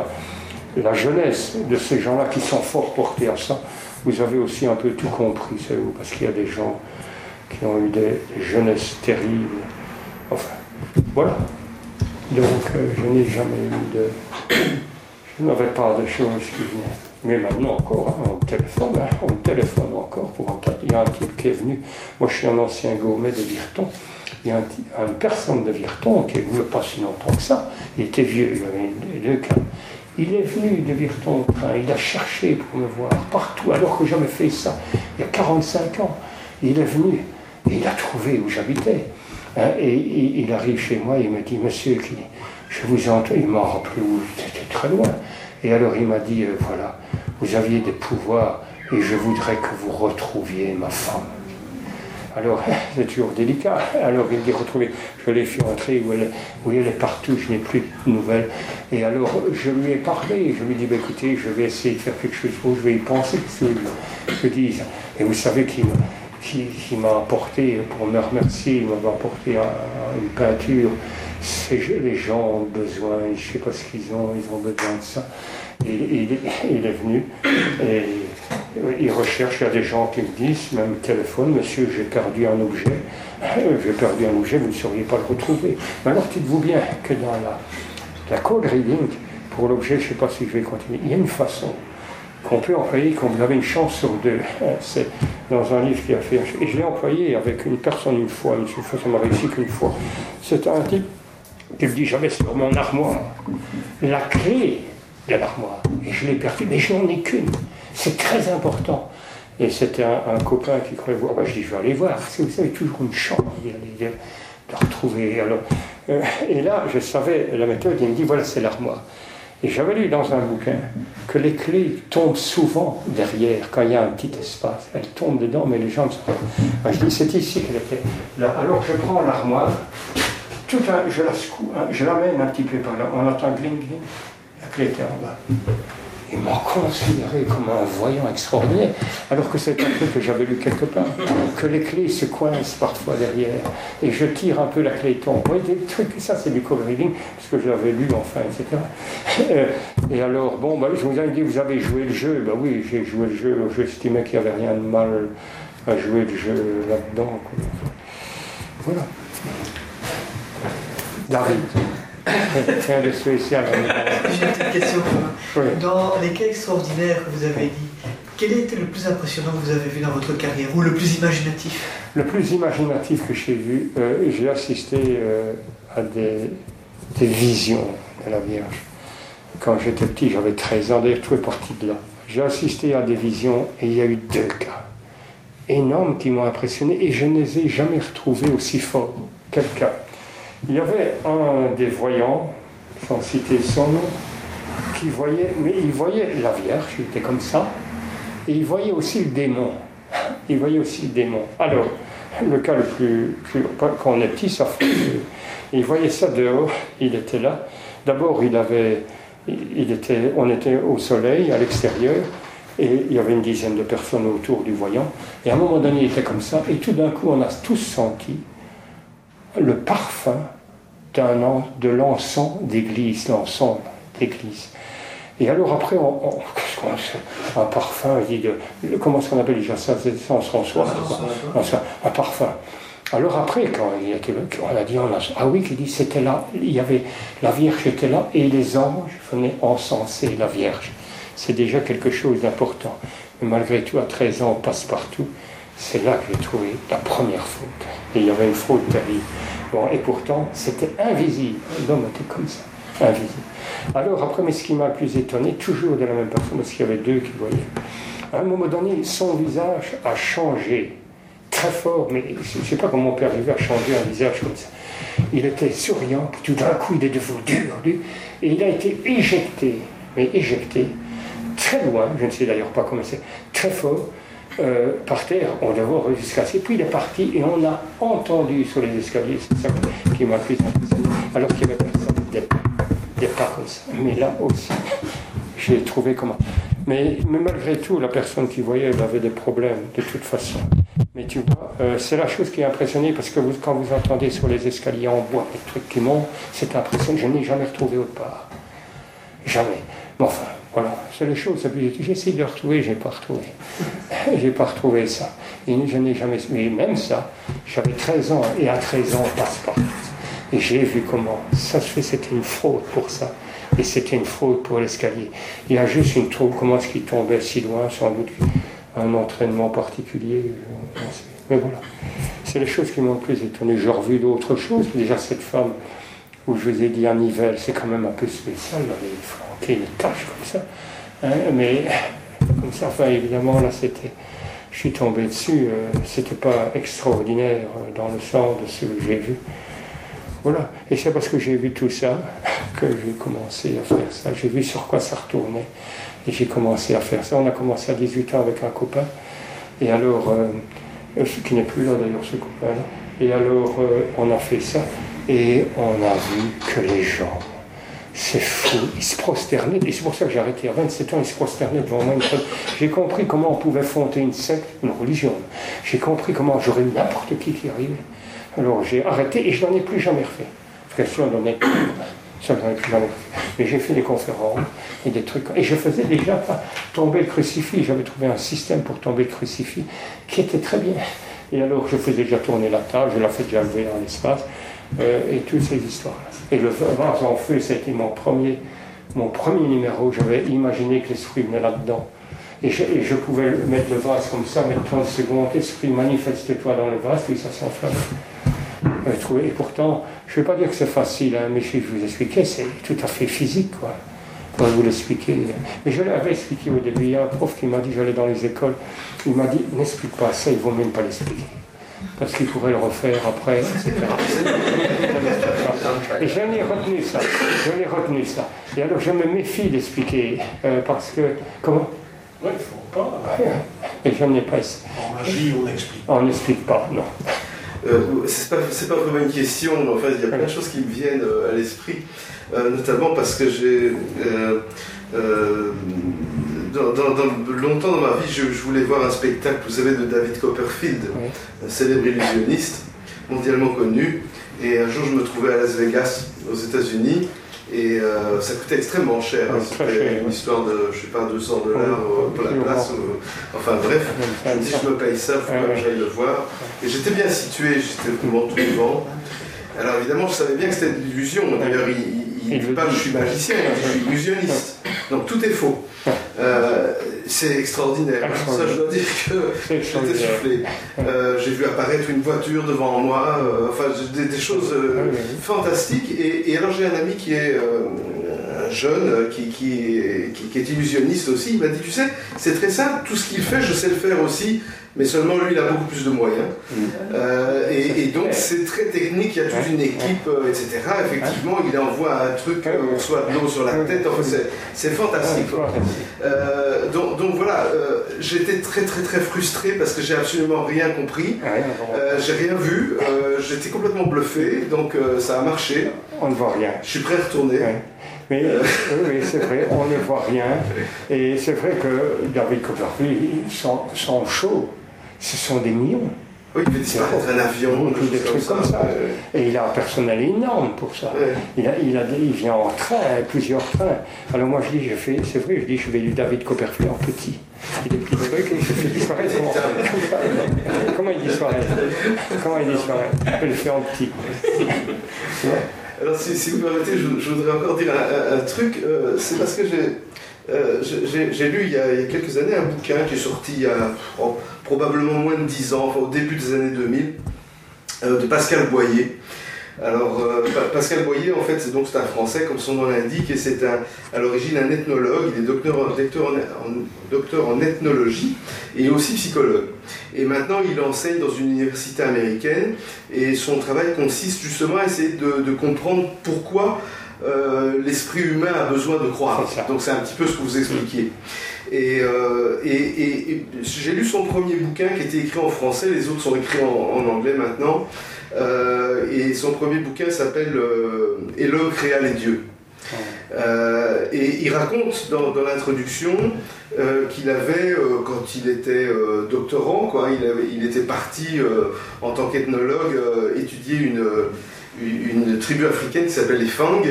la, jeunesse de ces gens-là qui sont fort portés à ça, vous avez aussi un peu tout compris, c'est vous, parce qu'il y a des gens qui ont eu des jeunesses terribles. Enfin, voilà. Donc euh, je n'ai jamais eu de. Je n'avais pas de choses qui venaient. Mais maintenant encore, hein, on téléphone, hein, on téléphone encore pour Il y a un type qui est venu. Moi je suis un ancien gourmet de Virton. Il y a un, une personne de Virton qui est venu pas si longtemps que ça. Il était vieux, il avait deux cas. Il est venu de Virton, il a cherché pour me voir partout, alors que j'avais fait ça il y a 45 ans. Il est venu et il a trouvé où j'habitais. Hein, et, il arrive chez moi, il me dit, monsieur, je vous entends, il m'a rappelé où? C'était très loin. Et alors il m'a dit, euh, voilà, vous aviez des pouvoirs et je voudrais que vous retrouviez ma femme. Alors, c'est toujours délicat. Alors, il dit retrouver. Je l'ai fait entrer où elle, où elle est partout, je n'ai plus de nouvelles. Et alors, je lui ai parlé. Je lui ai dit bah, écoutez, je vais essayer de faire quelque chose je vais y penser, que je dis. Et vous savez qu'il qui, m'a apporté, pour me remercier, il m'a apporté une peinture. Les gens ont besoin, je ne sais pas ce qu'ils ont, ils ont besoin de ça. Il est venu et il recherche, il y a des gens qui me disent, même téléphone, monsieur, j'ai perdu un objet, j'ai perdu un objet, vous ne sauriez pas le retrouver. Mais alors dites-vous bien que dans la, la code reading, pour l'objet, je ne sais pas si je vais continuer, il y a une façon qu'on peut employer quand vous avez une chance sur deux. C'est dans un livre qui a fait. Et je l'ai employé avec une personne une fois, une fois, ça m'a réussi qu'une fois. C'est un type Tu me dis, j'avais sur mon armoire la clé de l'armoire. Et je l'ai perdue, mais je n'en ai qu'une. C'est très important. Et c'était un, copain qui croyait voir. Bah, je dis, je vais aller voir. Vous avez toujours une chance de, retrouver. Alors, euh, et là, je savais la méthode. Il me dit, voilà, c'est l'armoire. Et j'avais lu dans un bouquin que les clés tombent souvent derrière quand il y a un petit espace. Elles tombent dedans, mais les gens ne savent pas. je dis, c'est ici qu'elle était. Là. Alors je prends l'armoire, tout je la secoue, je l'amène un petit peu par là. On entend gling gling. La clé était en bas ils m'ont considéré comme un voyant extraordinaire, alors que c'est un truc que j'avais lu quelque part, que les clés se coincent parfois derrière, et je tire un peu la clé tombe. Oui, des trucs, ça c'est du co-reading, parce que j'avais lu enfin, etc. Euh, et alors, bon, bah, je vous ai dit, vous avez joué le jeu, ben oui, j'ai joué le jeu, j'estimais qu'il n'y avait rien de mal à jouer le jeu là-dedans. Voilà. David. J'ai une petite question. Dans les cas extraordinaires que vous avez dit, quel était le plus impressionnant que vous avez vu dans votre carrière ou le plus imaginatif? Le plus imaginatif que j'ai vu, euh, j'ai assisté euh, à des, visions de la Vierge. Quand j'étais petit, j'avais 13 ans, d'ailleurs tout est parti de là. J'ai assisté à des visions et il y a eu deux cas énormes qui m'ont impressionné et je ne les ai jamais retrouvés aussi forts. Quel cas? Il y avait un des voyants, sans citer son nom, qui voyait, mais il voyait la Vierge, il était comme ça, et il voyait aussi le démon. Il voyait aussi le démon. Alors, le cas le plus, quand on est petit, ça fait. Il voyait ça dehors, il était là. D'abord, il avait, il était, on était au soleil, à l'extérieur, et il y avait une dizaine de personnes autour du voyant. Et à un moment donné, il était comme ça, et tout d'un coup, on a tous senti le parfum de l'encens d'église, l'encens d'église. Et alors après, on, un parfum, dit de, comment est-ce qu'on appelle déjà ça? On François, un parfum. Alors après, quand il était on a dit, on a, ah oui, qui dit, c'était là, il y avait, la Vierge était là, et les anges venaient encenser la Vierge. C'est déjà quelque chose d'important. Mais malgré tout, à 13 ans, on passe partout. C'est là que j'ai trouvé la première faute. Et il y avait une faute terrible. Bon, et pourtant, c'était invisible. L'homme était comme ça, invisible. Alors, après, mais ce qui m'a plus étonné, toujours de la même personne, parce qu'il y avait deux qui voyaient, à un moment donné, son visage a changé très fort, mais je ne sais pas comment on peut arriver à changer un visage comme ça. Il était souriant, tout d'un coup, il est devenu dur, et il a été éjecté, mais éjecté, très loin, je ne sais d'ailleurs pas comment c'est, très fort, euh, par terre, on devait jusqu'à Puis il est parti et on a entendu sur les escaliers, c'est ça qui m'a fait alors qu'il y avait personne, des, des pas. Mais là aussi, j'ai trouvé comment. Mais, mais, malgré tout, la personne qui voyait, elle avait des problèmes de toute façon. Mais tu vois, euh, c'est la chose qui est impressionnée parce que vous, quand vous entendez sur les escaliers en bois des trucs qui montent, c'est impressionnant. Je n'ai jamais retrouvé autre part. Jamais. Mais enfin, voilà, c'est les choses. J'ai essayé de le retrouver, je n'ai pas retrouvé. je n'ai pas retrouvé ça. Et je n'ai jamais. Mais même ça, j'avais 13 ans, et à 13 ans, on passe pas. Et j'ai vu comment ça se fait, c'était une fraude pour ça. Et c'était une fraude pour l'escalier. Il y a juste une troupe, comment est-ce qu'il tombait si loin, sans doute un entraînement particulier. Mais voilà, c'est les choses qui m'ont le plus étonné. J'ai revu d'autres choses. Déjà, cette femme où je vous ai dit un Nivelles, c'est quand même un peu spécial, là, les flanqués, les comme ça. Hein, mais comme ça, enfin, évidemment, là, c'était. Je suis tombé dessus, euh, c'était pas extraordinaire euh, dans le sens de ce que j'ai vu. Voilà. Et c'est parce que j'ai vu tout ça que j'ai commencé à faire ça. J'ai vu sur quoi ça retournait. Et j'ai commencé à faire ça. On a commencé à 18 ans avec un copain. Et alors, euh, ce qui n'est plus là d'ailleurs, ce copain-là. Et alors, on a fait ça. Et on a vu que les gens, c'est fou, ils se prosternaient, et c'est pour ça que j'ai arrêté à 27 ans, ils se prosternaient devant moi. J'ai compris comment on pouvait fonder une secte, une religion. J'ai compris comment j'aurais eu n'importe qui qui arrivait. Alors j'ai arrêté et je n'en ai plus jamais refait. Parce que ça, n'en ai plus. Ça, j'en ai plus jamais refait. Mais j'ai fait des conférences et des trucs. Et je faisais déjà tomber le crucifix. J'avais trouvé un système pour tomber le crucifix qui était très bien. Et alors je faisais déjà tourner la table, je la fais déjà lever dans l'espace. Euh, et toutes ces histoires-là. Et le vase en feu, c'était mon premier, mon premier numéro. J'avais imaginé que l'esprit venait là-dedans. Et je, pouvais mettre le vase comme ça, mettre 30 secondes, esprit, manifeste-toi dans le vase, puis ça s'enflamme. trouvé, et pourtant, je ne vais pas dire que c'est facile, hein, mais je vous expliquer, c'est tout à fait physique, quoi. Pour vous l'expliquer. Mais je l'avais expliqué au début. Il y a un prof qui m'a dit, j'allais dans les écoles, il m'a dit, n'explique pas ça, il ne vaut même pas l'expliquer. Parce qu'il pourrait le refaire après, etc. Et j'en ai retenu ça. Je ai retenu ça. Et alors je me méfie d'expliquer. Euh, parce que. Comment? Oui, il ne faut pas. Et je n'ai pas. En magie, on n'explique pas. On n'explique pas, non. Euh, c'est pas, pas, vraiment une question, mais en fait, il y a plein de choses qui me viennent euh, à l'esprit, euh, notamment parce que j'ai. Dans, longtemps dans ma vie, je, voulais voir un spectacle, vous savez, de David Copperfield, un célèbre illusionniste, mondialement connu. Et un jour, je me trouvais à Las Vegas, aux États-Unis, et euh, ça coûtait extrêmement cher. C'était une histoire de, je sais pas, 200 dollars pour la place. enfin bref, je me dis, je me paye ça, il faut que j'aille le voir. Et j'étais bien situé, j'étais vraiment tout devant. Alors évidemment, je savais bien que c'était de l'illusion. D'ailleurs, il ne dit pas que je suis magicien, je suis illusionniste. Donc tout est faux. Euh, c'est extraordinaire. Ça, je dois dire que j'étais soufflé. Euh, j'ai vu apparaître une voiture devant moi, euh, enfin des, choses fantastiques. Et, alors j'ai un ami qui est jeune, qui, qui, qui, est illusionniste aussi. Il m'a dit, tu sais, c'est très simple, tout ce qu'il fait, je sais le faire aussi mais seulement lui, il a beaucoup plus de moyens. Mm. Euh, et, donc, c'est très technique, il y a toute une équipe, euh, etc. Effectivement, il envoie un truc, euh, soit de l'eau sur la tête, enfin, c'est fantastique. Donc, voilà, j'étais très, très, très frustré parce que j'ai absolument rien compris. j'ai rien vu, j'étais complètement bluffé, donc ça a marché. On ne voit rien. Je suis prêt à retourner. Mais oui, c'est vrai, on ne voit rien. Et c'est vrai que David Copperfield, sont, sont chauds ce sont des millions. Oui, il fait disparaître un avion, des trucs comme ça. Et il a un personnel énorme pour ça. Il, a, il, a, il, vient en train, plusieurs trains. Alors moi je dis, je fais, c'est vrai, je dis, je vais du David Copperfield en petit. Il des petits trucs et il se fait disparaître. Comment, il disparaît? Comment il disparaît? Je le fais en petit. Alors si, vous me permettez, je, voudrais encore dire un, truc. Euh, c'est parce que j'ai euh, lu il y, a, quelques années un bouquin qui est sorti il y a oh, probablement moins de 10 ans, au début des années 2000, euh, de Pascal Boyer. Alors, euh, Pascal Boyer, en fait, c'est donc un Français, comme son nom l'indique, et c'est à l'origine un ethnologue, il est docteur, en, docteur en ethnologie et aussi psychologue. Et maintenant, il enseigne dans une université américaine, et son travail consiste justement à essayer de comprendre pourquoi euh, l'esprit humain a besoin de croire. Donc c'est un petit peu ce que vous expliquiez. Euh, et, j'ai lu son premier bouquin qui était écrit en français, les autres sont écrits en, anglais maintenant. Euh, et son premier bouquin s'appelle Et l'homme créa les dieux. et il raconte dans, l'introduction qu'il avait, quand il était doctorant, quoi, il, avait, il était parti en tant qu'ethnologue étudier une, une tribu africaine qui s'appelle les Fang,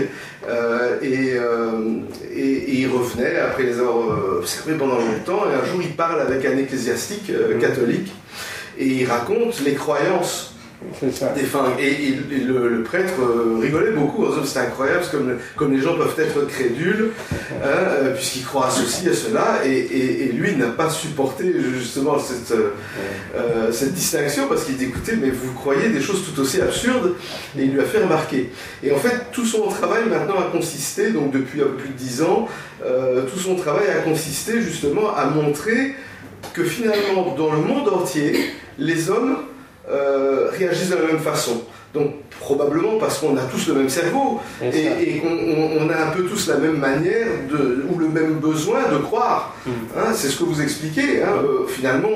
euh, euh, et, et, il revenait après les avoir euh, observés pendant longtemps, et un jour il parle avec un ecclésiastique catholique, et il raconte les croyances et, le, prêtre euh, rigolait beaucoup, c'est incroyable, comme, comme les gens peuvent être crédules, hein, euh, puisqu'ils croient à ceci, à cela, et, lui n'a pas supporté justement cette, euh, cette distinction, parce qu'il dit écoutez, mais vous croyez des choses tout aussi absurdes, et il lui a fait remarquer. Et en fait, tout son travail maintenant a consisté, donc depuis un peu plus de dix ans, tout son travail a consisté justement à montrer que finalement, dans le monde entier, les hommes euh, réagissent de la même façon. Donc probablement parce qu'on a tous le même cerveau et, qu'on on a un peu tous la même manière de, ou le même besoin de croire. Mm. Hein, c'est ce que vous expliquez. Hein. Euh, finalement,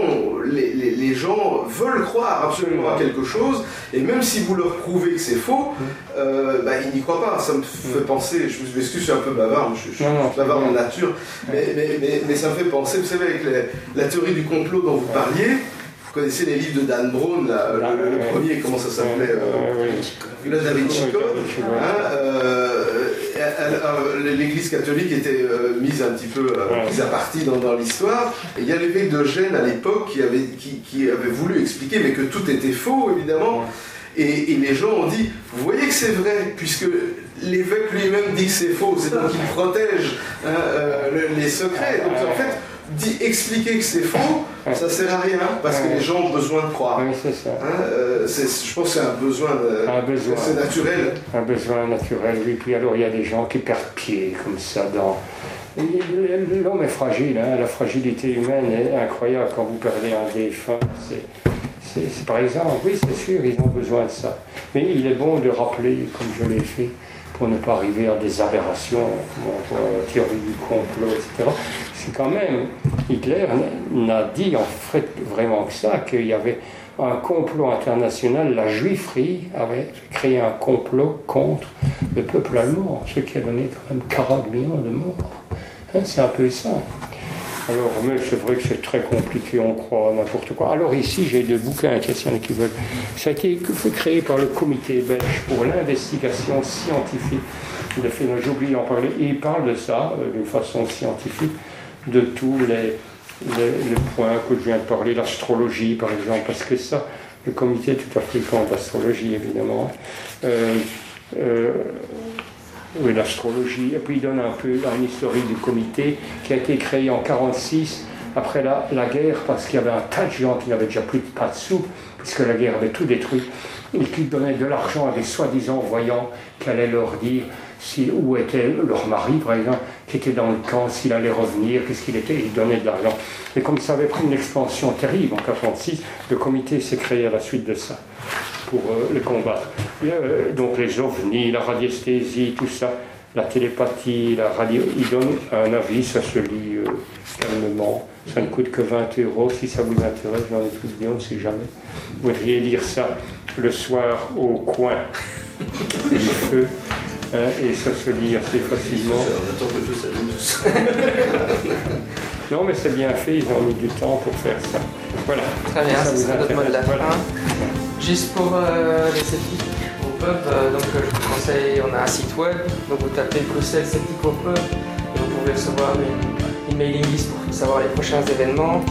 les, les, gens veulent croire absolument à quelque chose et même si vous leur prouvez que c'est faux, mm. euh, bah, ils n'y croient pas. Ça me mm. fait penser, je m'excuse, je suis un peu bavard, je, suis bavard en nature, mais, mais, mais, ça me fait penser, vous savez, avec la théorie du complot dont vous parliez, vous connaissez les livres de Dan Brown, le, premier, comment ça s'appelait euh, Le Da Vinci L'Église catholique était euh, mise un petit peu euh, mise à partie dans, l'histoire. Il y a l'évêque de Gênes à l'époque qui avait, qui, avait voulu expliquer, mais que tout était faux, évidemment. Et, les gens ont dit, vous voyez que c'est vrai, puisque l'évêque lui-même dit que c'est faux, c'est donc qu'il protège hein, les secrets. Donc en fait, dit, expliquer que c'est faux, ça sert à rien parce que les gens ont besoin de croire. Oui, c'est ça. Hein, euh, je pense que c'est un besoin, un besoin. c'est naturel. Un besoin naturel, oui. Puis alors il y a des gens qui perdent pied comme ça dans. L'homme est fragile, hein. la fragilité humaine est incroyable quand vous perdez un défunt. C'est par exemple, oui, c'est sûr, ils ont besoin de ça. Mais il est bon de rappeler, comme je l'ai fait, pour ne pas arriver à des aberrations, théorie du complot, etc. Quand même, Hitler n'a dit en fait vraiment que ça, qu'il y avait un complot international, la juifferie avait créé un complot contre le peuple allemand, ce qui a donné quand même 40 millions de morts. Hein, c'est un peu ça. Alors, mais c'est vrai que c'est très compliqué, on croit n'importe quoi. Alors ici, j'ai deux bouquins, qui veulent. Ça a été créé par le comité belge pour l'investigation scientifique de phénomènes. J'ai oublié d'en parler. Il parle de ça euh, d'une façon scientifique, de tous les, les, points que je viens de parler, l'astrologie par exemple, parce que ça, le comité tout africain d'astrologie évidemment. Euh, euh, oui, l'astrologie, et puis il donne un peu un historique du comité qui a été créé en 1946 après la, la guerre parce qu'il y avait un tas de gens qui n'avaient déjà plus de pas de sous puisque la guerre avait tout détruit et qui donnaient de l'argent à des soi-disant voyants qui allaient leur dire si, où était leur mari, par exemple, qui était dans le camp, s'il allait revenir, qu'est-ce qu'il était, ils donnaient de l'argent. Et comme ça avait pris une expansion terrible en 1946, le comité s'est créé à la suite de ça pour euh, le combattre. Euh, donc les ovnis, la radiesthésie, tout ça, la télépathie, la radio, ils donnent un avis, ça se lit euh, calmement. Ça ne coûte que 20 euros. Si ça vous intéresse, j'en ai plus de on ne sait jamais. Vous pourriez lire ça le soir au coin du feu. Hein, et ça se lit assez facilement. non, mais c'est bien fait, ils ont mis du temps pour faire ça. Voilà. Très bien, ça, c'est notre mot de la fin. Juste pour euh, les sceptiques au pub, euh, donc euh, je vous conseille, on a un site web, donc vous tapez Bruxelles Sceptique au pub, et vous pouvez recevoir une, une mailing list pour savoir les prochains événements.